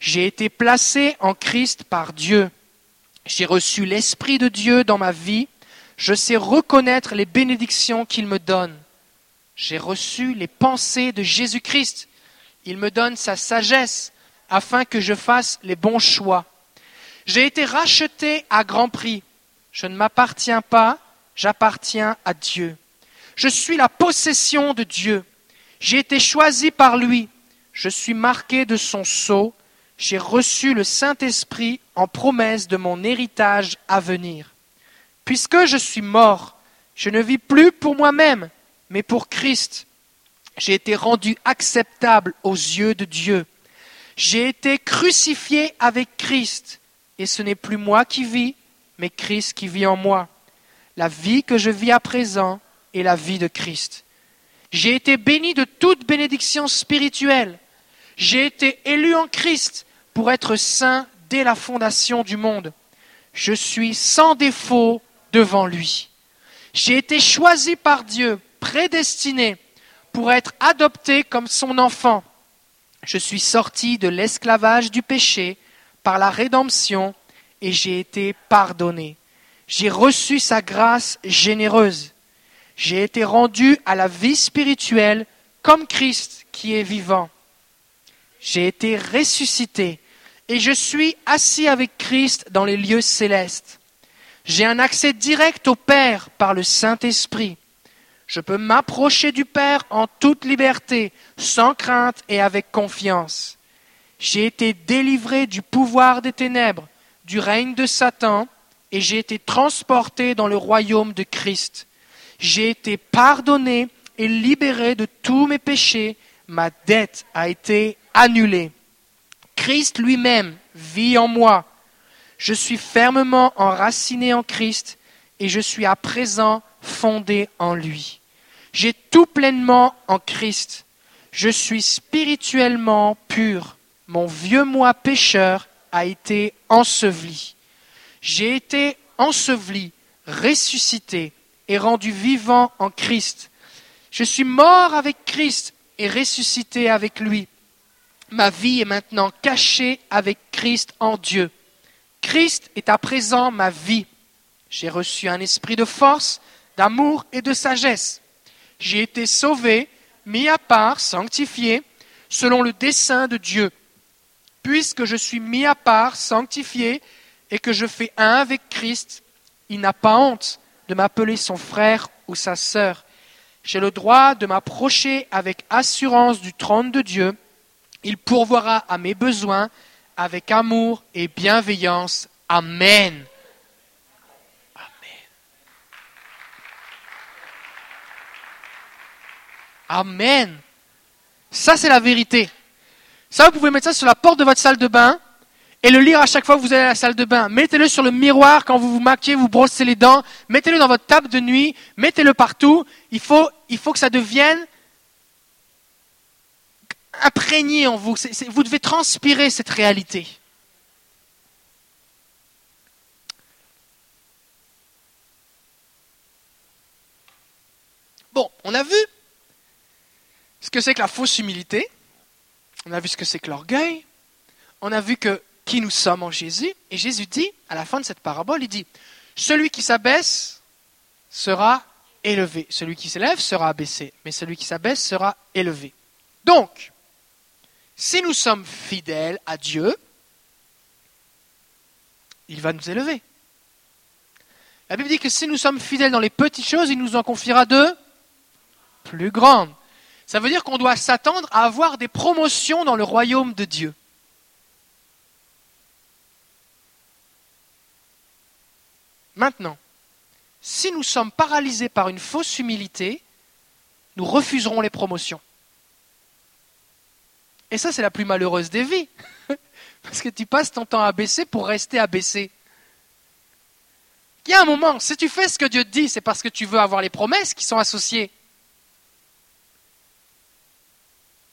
J'ai été placé en Christ par Dieu. J'ai reçu l'Esprit de Dieu dans ma vie. Je sais reconnaître les bénédictions qu'il me donne. J'ai reçu les pensées de Jésus-Christ. Il me donne sa sagesse afin que je fasse les bons choix. J'ai été racheté à grand prix. Je ne m'appartiens pas, j'appartiens à Dieu. Je suis la possession de Dieu. J'ai été choisi par lui. Je suis marqué de son sceau. J'ai reçu le Saint-Esprit en promesse de mon héritage à venir. Puisque je suis mort, je ne vis plus pour moi-même, mais pour Christ. J'ai été rendu acceptable aux yeux de Dieu. J'ai été crucifié avec Christ, et ce n'est plus moi qui vis, mais Christ qui vit en moi. La vie que je vis à présent est la vie de Christ. J'ai été béni de toute bénédiction spirituelle. J'ai été élu en Christ pour être saint dès la fondation du monde. Je suis sans défaut devant lui. J'ai été choisi par Dieu, prédestiné pour être adopté comme son enfant. Je suis sorti de l'esclavage du péché par la rédemption et j'ai été pardonné. J'ai reçu sa grâce généreuse. J'ai été rendu à la vie spirituelle comme Christ qui est vivant. J'ai été ressuscité et je suis assis avec Christ dans les lieux célestes. J'ai un accès direct au Père par le Saint-Esprit. Je peux m'approcher du Père en toute liberté, sans crainte et avec confiance. J'ai été délivré du pouvoir des ténèbres, du règne de Satan, et j'ai été transporté dans le royaume de Christ. J'ai été pardonné et libéré de tous mes péchés. Ma dette a été annulée. Christ lui-même vit en moi. Je suis fermement enraciné en Christ et je suis à présent fondé en lui. J'ai tout pleinement en Christ. Je suis spirituellement pur. Mon vieux moi pécheur a été enseveli. J'ai été enseveli, ressuscité et rendu vivant en Christ. Je suis mort avec Christ et ressuscité avec lui. Ma vie est maintenant cachée avec Christ en Dieu. Christ est à présent ma vie. J'ai reçu un esprit de force, d'amour et de sagesse. J'ai été sauvé, mis à part, sanctifié, selon le dessein de Dieu. Puisque je suis mis à part, sanctifié, et que je fais un avec Christ, il n'a pas honte de m'appeler son frère ou sa sœur. J'ai le droit de m'approcher avec assurance du trône de Dieu. Il pourvoira à mes besoins avec amour et bienveillance. Amen. Amen. Ça, c'est la vérité. Ça, vous pouvez mettre ça sur la porte de votre salle de bain et le lire à chaque fois que vous allez à la salle de bain. Mettez-le sur le miroir quand vous vous maquillez, vous brossez les dents. Mettez-le dans votre table de nuit. Mettez-le partout. Il faut, il faut que ça devienne imprégné en vous. vous devez transpirer cette réalité. Bon, on a vu ce que c'est que la fausse humilité. On a vu ce que c'est que l'orgueil. On a vu que qui nous sommes en Jésus. Et Jésus dit, à la fin de cette parabole, il dit, celui qui s'abaisse sera élevé. Celui qui s'élève sera abaissé, mais celui qui s'abaisse sera élevé. Donc, si nous sommes fidèles à Dieu, il va nous élever. La Bible dit que si nous sommes fidèles dans les petites choses, il nous en confiera de plus grandes. Ça veut dire qu'on doit s'attendre à avoir des promotions dans le royaume de Dieu. Maintenant, si nous sommes paralysés par une fausse humilité, nous refuserons les promotions. Et ça, c'est la plus malheureuse des vies. [LAUGHS] Parce que tu passes ton temps à baisser pour rester abaissé. Il y a un moment, si tu fais ce que Dieu te dit, c'est parce que tu veux avoir les promesses qui sont associées.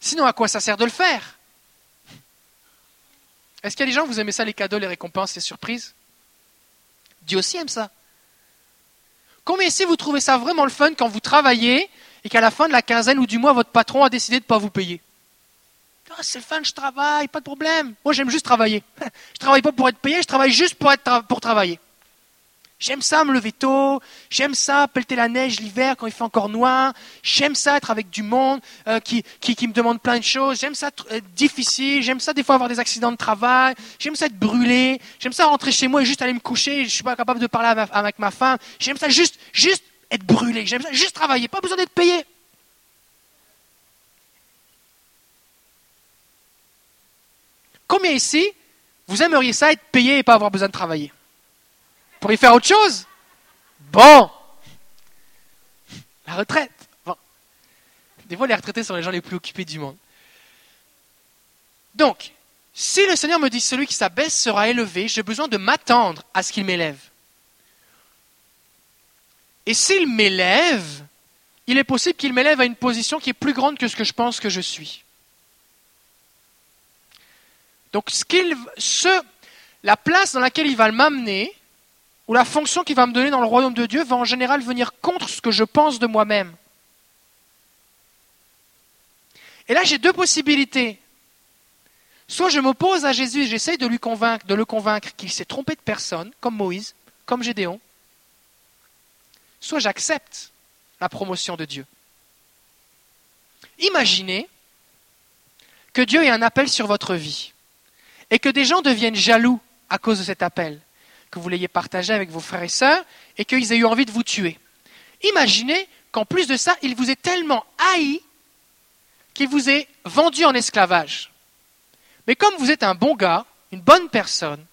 Sinon, à quoi ça sert de le faire? Est-ce qu'il y a des gens, vous aimez ça, les cadeaux, les récompenses, les surprises? Dieu aussi aime ça. Combien ici vous trouvez ça vraiment le fun quand vous travaillez et qu'à la fin de la quinzaine ou du mois, votre patron a décidé de ne pas vous payer? Ah, C'est le fun, je travaille, pas de problème. Moi, j'aime juste travailler. [LAUGHS] Je travaille pas pour être payé, je travaille juste pour travailler. J'aime ça me lever tôt, j'aime ça pelleter la neige l'hiver quand il fait encore noir, j'aime ça être avec du monde euh, qui, qui, me demande plein de choses, j'aime ça être difficile, j'aime ça des fois avoir des accidents de travail, j'aime ça être brûlé, j'aime ça rentrer chez moi et juste aller me coucher, je suis pas capable de parler avec ma femme, j'aime ça juste, juste être brûlé, j'aime ça juste travailler, pas besoin d'être payé. Combien ici, vous aimeriez ça être payé et pas avoir besoin de travailler? Pour y faire autre chose? Bon. La retraite. Des fois, les retraités sont les gens les plus occupés du monde. Donc, si le Seigneur me dit celui qui s'abaisse sera élevé, j'ai besoin de m'attendre à ce qu'il m'élève. Et s'il m'élève, il est possible qu'il m'élève à une position qui est plus grande que ce que je pense que je suis. Donc, ce ce, la place dans laquelle il va m'amener, ou la fonction qu'il va me donner dans le royaume de Dieu va en général venir contre ce que je pense de moi-même. Et là, j'ai deux possibilités. Soit je m'oppose à Jésus et j'essaye de lui convaincre, de le convaincre qu'il s'est trompé de personne, comme Moïse, comme Gédéon. Soit j'accepte la promotion de Dieu. Imaginez que Dieu ait un appel sur votre vie et que des gens deviennent jaloux à cause de cet appel que vous l'ayez partagé avec vos frères et sœurs et qu'ils aient eu envie de vous tuer. Imaginez qu'en plus de ça, il vous est tellement haï qu'il vous ait vendu en esclavage. Mais comme vous êtes un bon gars, une bonne personne,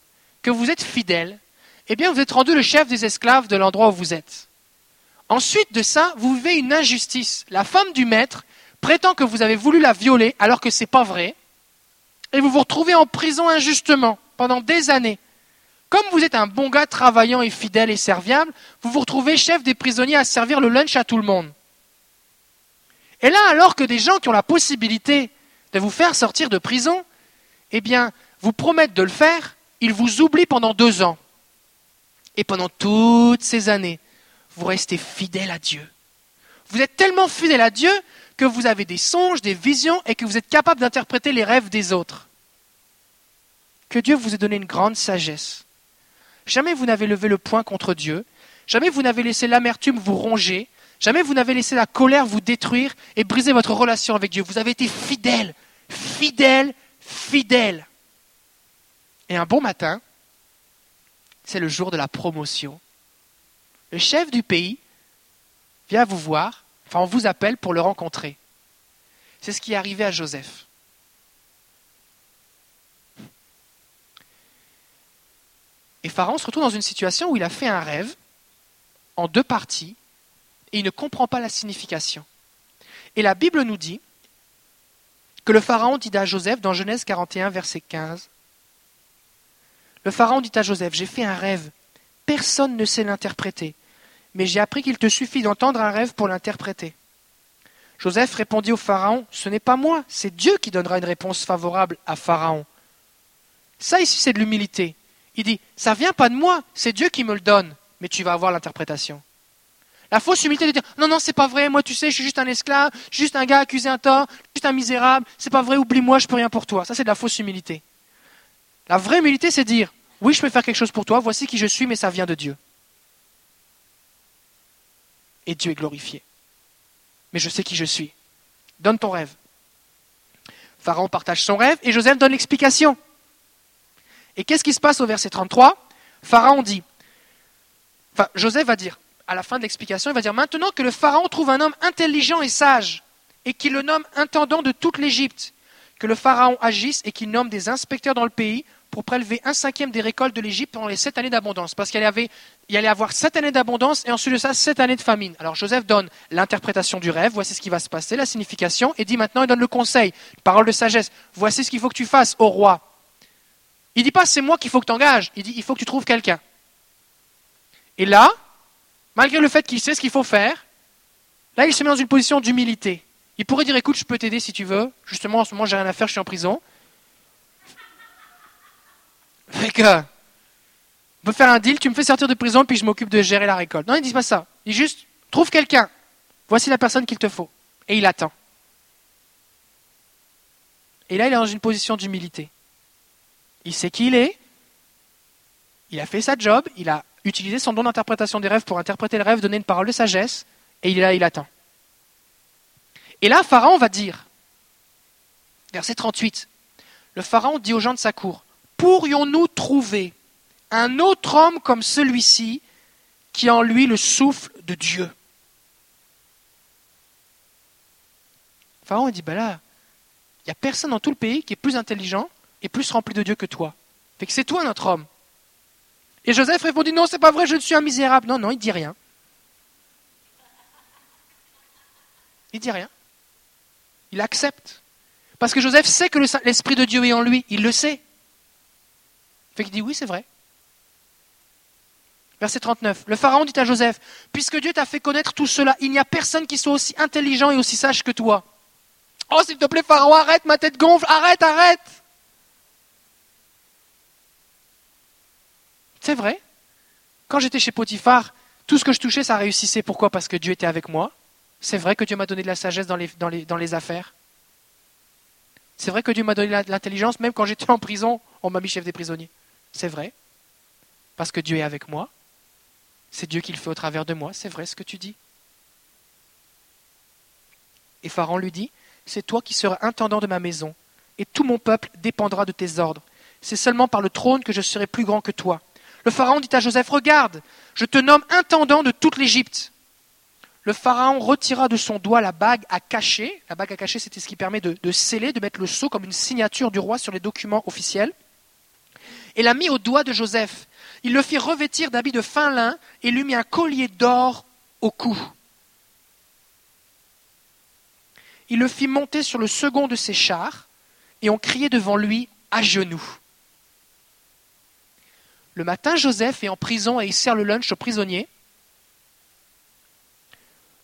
que vous êtes fidèle, eh bien vous êtes rendu le chef des esclaves de l'endroit où vous êtes. Ensuite de ça, vous vivez une injustice. La femme du maître prétend que vous avez voulu la violer alors que ce n'est pas vrai, et vous vous retrouvez en prison injustement pendant des années. Comme vous êtes un bon gars travaillant et fidèle et serviable, vous vous retrouvez chef des prisonniers à servir le lunch à tout le monde. Et là, alors que des gens qui ont la possibilité de vous faire sortir de prison, eh bien, vous promettent de le faire, ils vous oublient pendant deux ans. Et pendant toutes ces années, vous restez fidèle à Dieu. Vous êtes tellement fidèle à Dieu que vous avez des songes, des visions et que vous êtes capable d'interpréter les rêves des autres. Que Dieu vous ait donné une grande sagesse Jamais vous n'avez levé le poing contre Dieu. Jamais vous n'avez laissé l'amertume vous ronger. Jamais vous n'avez laissé la colère vous détruire et briser votre relation avec Dieu. Vous avez été fidèle, fidèle, fidèle. Et un bon matin, c'est le jour de la promotion. Le chef du pays vient vous voir, enfin on vous appelle pour le rencontrer. C'est ce qui est arrivé à Joseph. Et Pharaon se retrouve dans une situation où il a fait un rêve en deux parties et il ne comprend pas la signification. Et la Bible nous dit que le Pharaon dit à Joseph dans Genèse 41, verset 15, le Pharaon dit à Joseph, j'ai fait un rêve, personne ne sait l'interpréter, mais j'ai appris qu'il te suffit d'entendre un rêve pour l'interpréter. Joseph répondit au Pharaon, ce n'est pas moi, c'est Dieu qui donnera une réponse favorable à Pharaon. Ça ici, c'est de l'humilité. Il dit, ça vient pas de moi, c'est Dieu qui me le donne, mais tu vas avoir l'interprétation. La fausse humilité de dire, non, non, c'est pas vrai, moi tu sais, je suis juste un esclave, juste un gars accusé un tort, juste un misérable, c'est pas vrai, oublie-moi, je peux rien pour toi. Ça, c'est de la fausse humilité. La vraie humilité, c'est dire, oui, je peux faire quelque chose pour toi, voici qui je suis, mais ça vient de Dieu. et Dieu est glorifié. Mais je sais qui je suis. Donne ton rêve. Pharaon partage son rêve et Joseph donne l'explication. Et qu'est-ce qui se passe au verset 33 Pharaon dit, enfin Joseph va dire, à la fin de l'explication, il va dire, maintenant que le Pharaon trouve un homme intelligent et sage, et qu'il le nomme intendant de toute l'Égypte, que le Pharaon agisse et qu'il nomme des inspecteurs dans le pays pour prélever un cinquième des récoltes de l'Égypte pendant les sept années d'abondance. Parce qu'il y, allait avoir sept années d'abondance et ensuite de ça, sept années de famine. Alors Joseph donne l'interprétation du rêve, voici ce qui va se passer, la signification, et dit maintenant, il donne le conseil, parole de sagesse, voici ce qu'il faut que tu fasses au roi. Il dit pas c'est moi qu'il faut que tu engages, il dit il faut que tu trouves quelqu'un. Et là, malgré le fait qu'il sait ce qu'il faut faire, là il se met dans une position d'humilité. Il pourrait dire écoute, je peux t'aider si tu veux, justement en ce moment j'ai rien à faire, je suis en prison. [LAUGHS] Fait que, on peut faire un deal, tu me fais sortir de prison, puis je m'occupe de gérer la récolte. Non, il ne dit pas ça. Il dit juste, trouve quelqu'un. Voici la personne qu'il te faut. Et il attend. Et là, il est dans une position d'humilité. Il sait qui il est. Il a fait sa job. Il a utilisé son don d'interprétation des rêves pour interpréter le rêve, donner une parole de sagesse. Et il est là, il attend. Et là, Pharaon va dire, verset 38, le Pharaon dit aux gens de sa cour, pourrions-nous trouver un autre homme comme celui-ci qui a en lui le souffle de Dieu? Pharaon dit, ben là, il n'y a personne dans tout le pays qui est plus intelligent et plus rempli de Dieu que toi. Fait que c'est toi notre homme. Et Joseph répondit, non, c'est pas vrai, je ne suis un misérable. Non, non, il dit rien. Il dit rien. Il accepte. Parce que Joseph sait que l'Esprit de Dieu est en lui. Il le sait. Fait qu'il dit oui, c'est vrai. Verset 39. Le Pharaon dit à Joseph, puisque Dieu t'a fait connaître tout cela, il n'y a personne qui soit aussi intelligent et aussi sage que toi. Oh, s'il te plaît, Pharaon, arrête, ma tête gonfle, arrête, arrête. C'est vrai. Quand j'étais chez Potiphar, tout ce que je touchais, ça réussissait. Pourquoi? Parce que Dieu était avec moi. C'est vrai que Dieu m'a donné de la sagesse dans les, affaires. C'est vrai que Dieu m'a donné l'intelligence, même quand j'étais en prison, on m'a mis chef des prisonniers. C'est vrai. Parce que Dieu est avec moi. C'est Dieu qui le fait au travers de moi. C'est vrai ce que tu dis. Et Pharaon lui dit, c'est toi qui seras intendant de ma maison, et tout mon peuple dépendra de tes ordres. C'est seulement par le trône que je serai plus grand que toi. Le Pharaon dit à Joseph, regarde, je te nomme intendant de toute l'Égypte. Le Pharaon retira de son doigt la bague à cacher. La bague à cacher, c'était ce qui permet de, sceller, de mettre le sceau comme une signature du roi sur les documents officiels et l'a mis au doigt de Joseph. Il le fit revêtir d'habits de fin lin et lui mit un collier d'or au cou. Il le fit monter sur le second de ses chars et on criait devant lui à genoux. Le matin, Joseph est en prison et il sert le lunch aux prisonniers.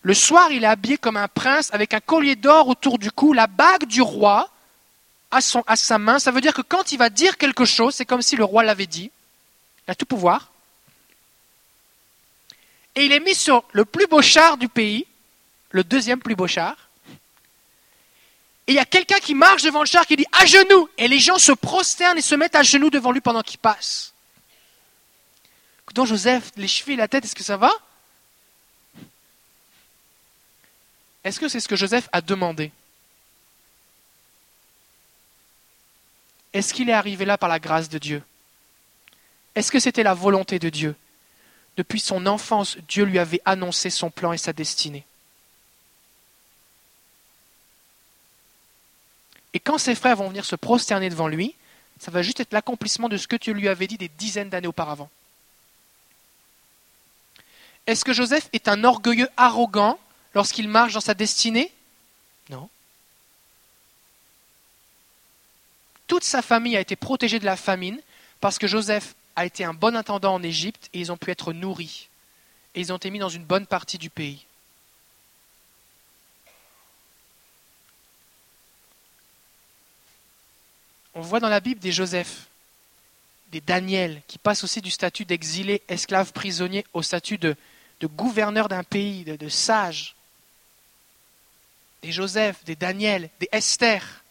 Le soir, il est habillé comme un prince avec un collier d'or autour du cou, la bague du roi à, sa main, ça veut dire que quand il va dire quelque chose, c'est comme si le roi l'avait dit. Il a tout pouvoir. Et il est mis sur le plus beau char du pays, le deuxième plus beau char. Et il y a quelqu'un qui marche devant le char qui dit à genoux. Et les gens se prosternent et se mettent à genoux devant lui pendant qu'il passe. Donc Joseph, les chevilles, la tête, est-ce que ça va? Est-ce que c'est ce que Joseph a demandé? Est-ce qu'il est arrivé là par la grâce de Dieu? Est-ce que c'était la volonté de Dieu? Depuis son enfance, Dieu lui avait annoncé son plan et sa destinée. Et quand ses frères vont venir se prosterner devant lui, ça va juste être l'accomplissement de ce que Dieu lui avait dit des dizaines d'années auparavant. Est-ce que Joseph est un orgueilleux arrogant lorsqu'il marche dans sa destinée? Non. toute sa famille a été protégée de la famine parce que Joseph a été un bon intendant en Égypte et ils ont pu être nourris. Et ils ont été mis dans une bonne partie du pays. On voit dans la Bible des Joseph, des Daniel, qui passent aussi du statut d'exilé, esclave, prisonnier au statut de, gouverneur d'un pays, de, de sage. Des Joseph, des Daniel, des Esther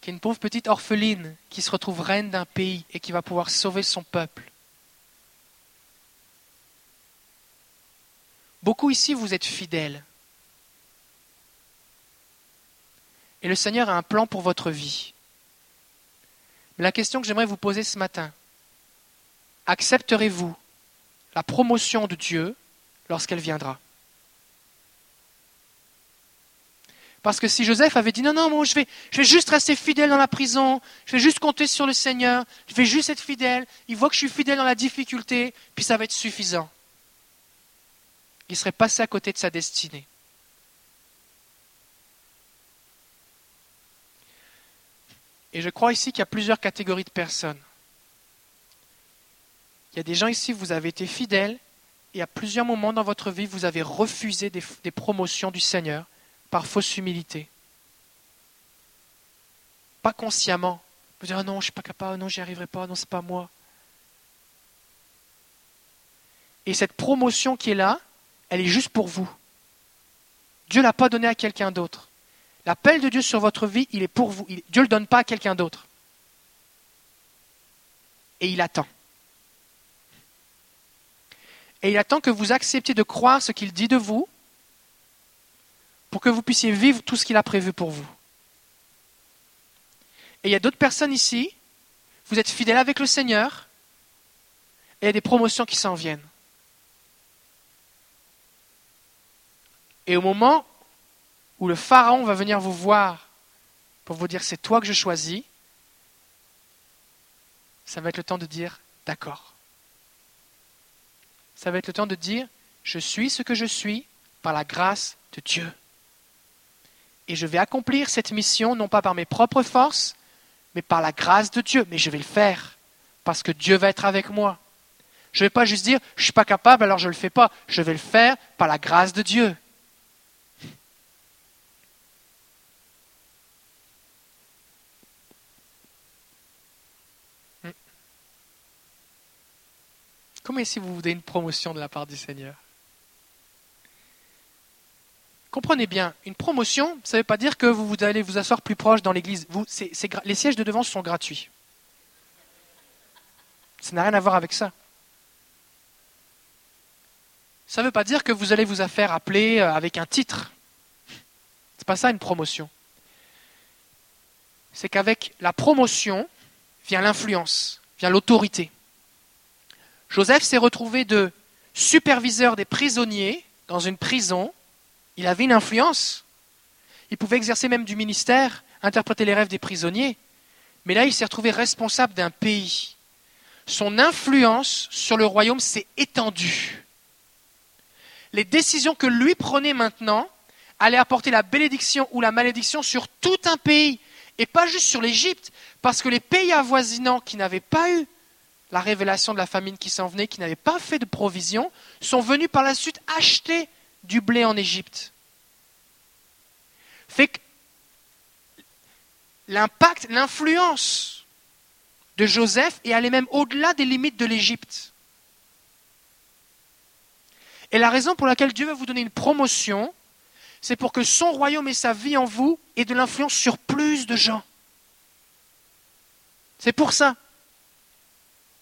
qui est une pauvre petite orpheline qui se retrouve reine d'un pays et qui va pouvoir sauver son peuple. Beaucoup ici, vous êtes fidèles. Et le Seigneur a un plan pour votre vie. Mais la question que j'aimerais vous poser ce matin, accepterez-vous la promotion de Dieu lorsqu'elle viendra Parce que si Joseph avait dit non, non, je vais, je vais juste rester fidèle dans la prison, je vais juste compter sur le Seigneur, je vais juste être fidèle, il voit que je suis fidèle dans la difficulté, puis ça va être suffisant. Il serait passé à côté de sa destinée. Et je crois ici qu'il y a plusieurs catégories de personnes. Il y a des gens ici, vous avez été fidèles, et à plusieurs moments dans votre vie, vous avez refusé des, promotions du Seigneur par fausse humilité. Pas consciemment. Vous dire, ah non, je ne suis pas capable, non, j'y arriverai pas, non, c'est pas moi. Et cette promotion qui est là, elle est juste pour vous. Dieu ne l'a pas donnée à quelqu'un d'autre. L'appel de Dieu sur votre vie, il est pour vous. Dieu ne le donne pas à quelqu'un d'autre. Et il attend. Et il attend que vous acceptiez de croire ce qu'il dit de vous pour que vous puissiez vivre tout ce qu'il a prévu pour vous. Et il y a d'autres personnes ici, vous êtes fidèles avec le Seigneur, et il y a des promotions qui s'en viennent. Et au moment où le Pharaon va venir vous voir pour vous dire c'est toi que je choisis, ça va être le temps de dire d'accord. Ça va être le temps de dire je suis ce que je suis par la grâce de Dieu et je vais accomplir cette mission non pas par mes propres forces, mais par la grâce de Dieu. Mais je vais le faire parce que Dieu va être avec moi. Je ne vais pas juste dire je ne suis pas capable alors je ne le fais pas. Je vais le faire par la grâce de Dieu. Comment est-ce que vous donnez une promotion de la part du Seigneur? Comprenez bien, une promotion, ça ne veut pas dire que vous, allez vous asseoir plus proche dans l'église. les sièges de devant sont gratuits. Ça n'a rien à voir avec ça. Ça ne veut pas dire que vous allez vous faire appeler euh, avec un titre. C'est pas ça une promotion. C'est qu'avec la promotion vient l'influence, vient l'autorité. Joseph s'est retrouvé de superviseur des prisonniers dans une prison il avait une influence. Il pouvait exercer même du ministère, interpréter les rêves des prisonniers. Mais là, il s'est retrouvé responsable d'un pays. Son influence sur le royaume s'est étendue. Les décisions que lui prenait maintenant allaient apporter la bénédiction ou la malédiction sur tout un pays, et pas juste sur l'Égypte, parce que les pays avoisinants qui n'avaient pas eu la révélation de la famine qui s'en venait, qui n'avaient pas fait de provision, sont venus par la suite acheter du blé en Égypte. Fait que l'impact, l'influence de Joseph est allée même au-delà des limites de l'Égypte. Et la raison pour laquelle Dieu veut vous donner une promotion, c'est pour que son royaume et sa vie en vous aient de l'influence sur plus de gens. C'est pour ça.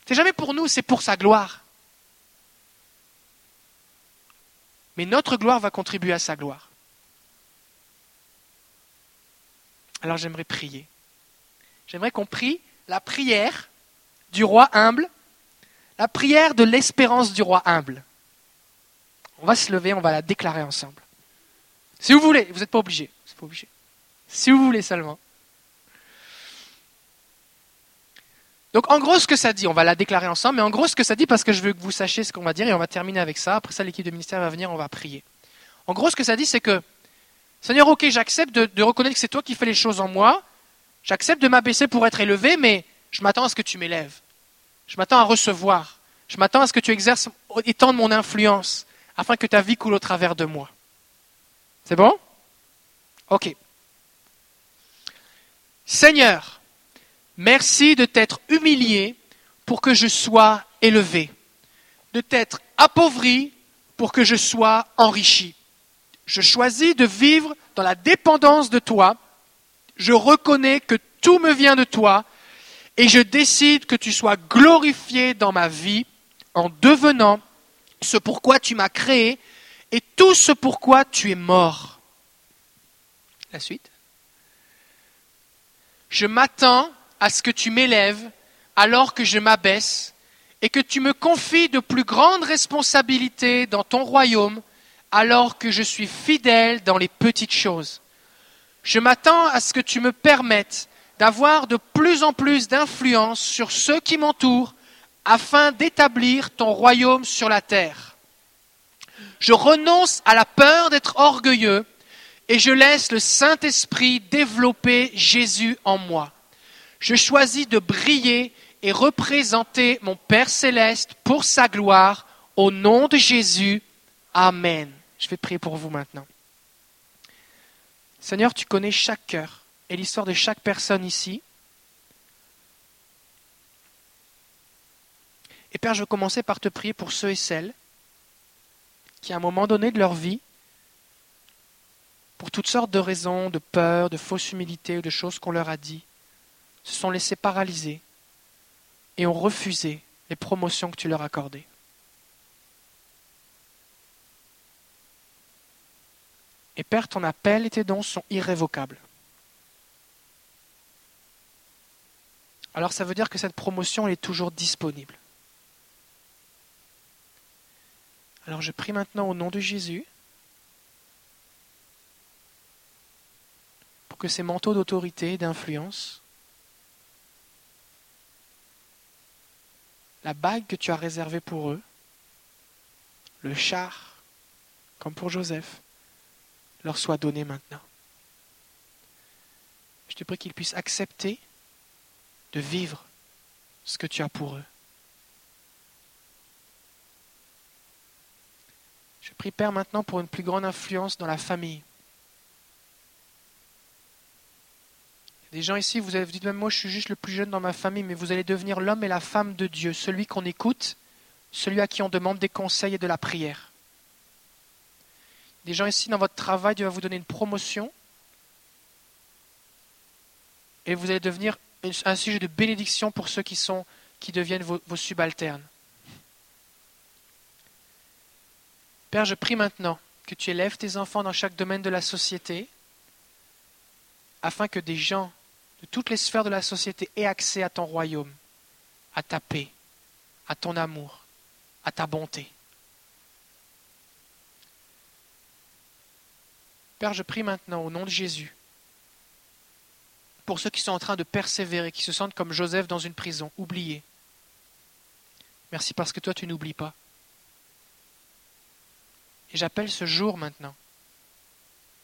C'est jamais pour nous, c'est pour sa gloire. mais notre gloire va contribuer à sa gloire. Alors j'aimerais prier. J'aimerais qu'on prie la prière du roi humble, la prière de l'espérance du roi humble. On va se lever, on va la déclarer ensemble. Si vous voulez, vous n'êtes pas obligé. Pas obligé. Si vous voulez seulement. Donc en gros, ce que ça dit, on va la déclarer ensemble, mais en gros, ce que ça dit, parce que je veux que vous sachiez ce qu'on va dire, et on va terminer avec ça. Après ça, l'équipe de ministère va venir, on va prier. En gros, ce que ça dit, c'est que, Seigneur, ok, j'accepte de, reconnaître que c'est toi qui fais les choses en moi, j'accepte de m'abaisser pour être élevé, mais je m'attends à ce que tu m'élèves. Je m'attends à recevoir. Je m'attends à ce que tu exerces, étends mon influence, afin que ta vie coule au travers de moi. C'est bon? Ok. Seigneur, Merci de t'être humilié pour que je sois élevé, de t'être appauvri pour que je sois enrichi. Je choisis de vivre dans la dépendance de toi. Je reconnais que tout me vient de toi et je décide que tu sois glorifié dans ma vie en devenant ce pourquoi tu m'as créé et tout ce pourquoi tu es mort. La suite. Je m'attends à ce que tu m'élèves alors que je m'abaisse et que tu me confies de plus grandes responsabilités dans ton royaume alors que je suis fidèle dans les petites choses. Je m'attends à ce que tu me permettes d'avoir de plus en plus d'influence sur ceux qui m'entourent afin d'établir ton royaume sur la terre. Je renonce à la peur d'être orgueilleux et je laisse le Saint-Esprit développer Jésus en moi. Je choisis de briller et représenter mon Père céleste pour sa gloire au nom de Jésus. Amen. Je vais prier pour vous maintenant. Seigneur, tu connais chaque cœur et l'histoire de chaque personne ici. Et Père, je veux commencer par te prier pour ceux et celles qui, à un moment donné de leur vie, pour toutes sortes de raisons, de peur, de fausse humilité ou de choses qu'on leur a dit, se sont laissés paralyser et ont refusé les promotions que tu leur accordais. Et Père, ton appel et tes dons sont irrévocables. Alors ça veut dire que cette promotion est toujours disponible. Alors je prie maintenant au nom de Jésus pour que ces manteaux d'autorité et d'influence, la bague que tu as réservée pour eux, le char, comme pour Joseph, leur soit donné maintenant. Je te prie qu'ils puissent accepter de vivre ce que tu as pour eux. Je prie Père maintenant pour une plus grande influence dans la famille. Des gens ici, vous avez dit même moi je suis juste le plus jeune dans ma famille, mais vous allez devenir l'homme et la femme de Dieu, celui qu'on écoute, celui à qui on demande des conseils et de la prière. Des gens ici dans votre travail, Dieu va vous donner une promotion et vous allez devenir un sujet de bénédiction pour ceux qui sont qui deviennent vos subalternes. Père, je prie maintenant que tu élèves tes enfants dans chaque domaine de la société, afin que des gens de toutes les sphères de la société aient accès à ton royaume, à ta paix, à ton amour, à ta bonté. Père, je prie maintenant au nom de Jésus pour ceux qui sont en train de persévérer, qui se sentent comme Joseph dans une prison, oubliés. Merci parce que toi, tu n'oublies pas. Et j'appelle ce jour maintenant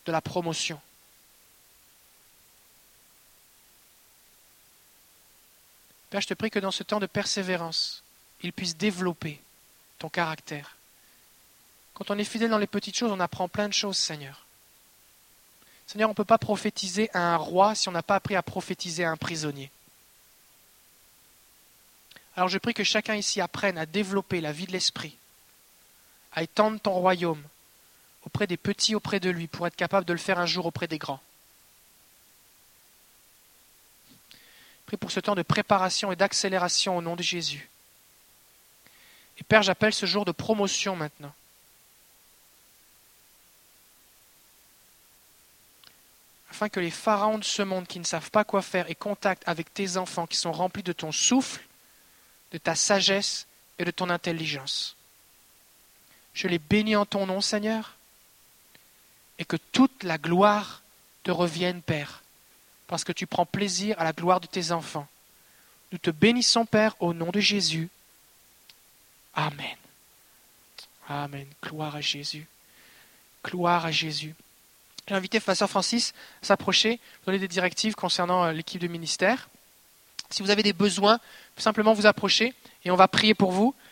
de la promotion. Père, je te prie que dans ce temps de persévérance, il puisse développer ton caractère. Quand on est fidèle dans les petites choses, on apprend plein de choses, Seigneur. Seigneur, on ne peut pas prophétiser à un roi si on n'a pas appris à prophétiser à un prisonnier. Alors je prie que chacun ici apprenne à développer la vie de l'esprit, à étendre ton royaume auprès des petits, auprès de lui, pour être capable de le faire un jour auprès des grands. Prie pour ce temps de préparation et d'accélération au nom de Jésus. Et Père, j'appelle ce jour de promotion maintenant. Afin que les pharaons de ce monde qui ne savent pas quoi faire aient contact avec tes enfants qui sont remplis de ton souffle, de ta sagesse et de ton intelligence. Je les bénis en ton nom, Seigneur, et que toute la gloire te revienne, Père, parce que tu prends plaisir à la gloire de tes enfants. Nous te bénissons, Père, au nom de Jésus. Amen. Amen. Gloire à Jésus. Gloire à Jésus. J'ai invité Pasteur Francis à s'approcher, donner des directives concernant euh, l'équipe de ministère. Si vous avez des besoins, simplement vous approcher et on va prier pour vous.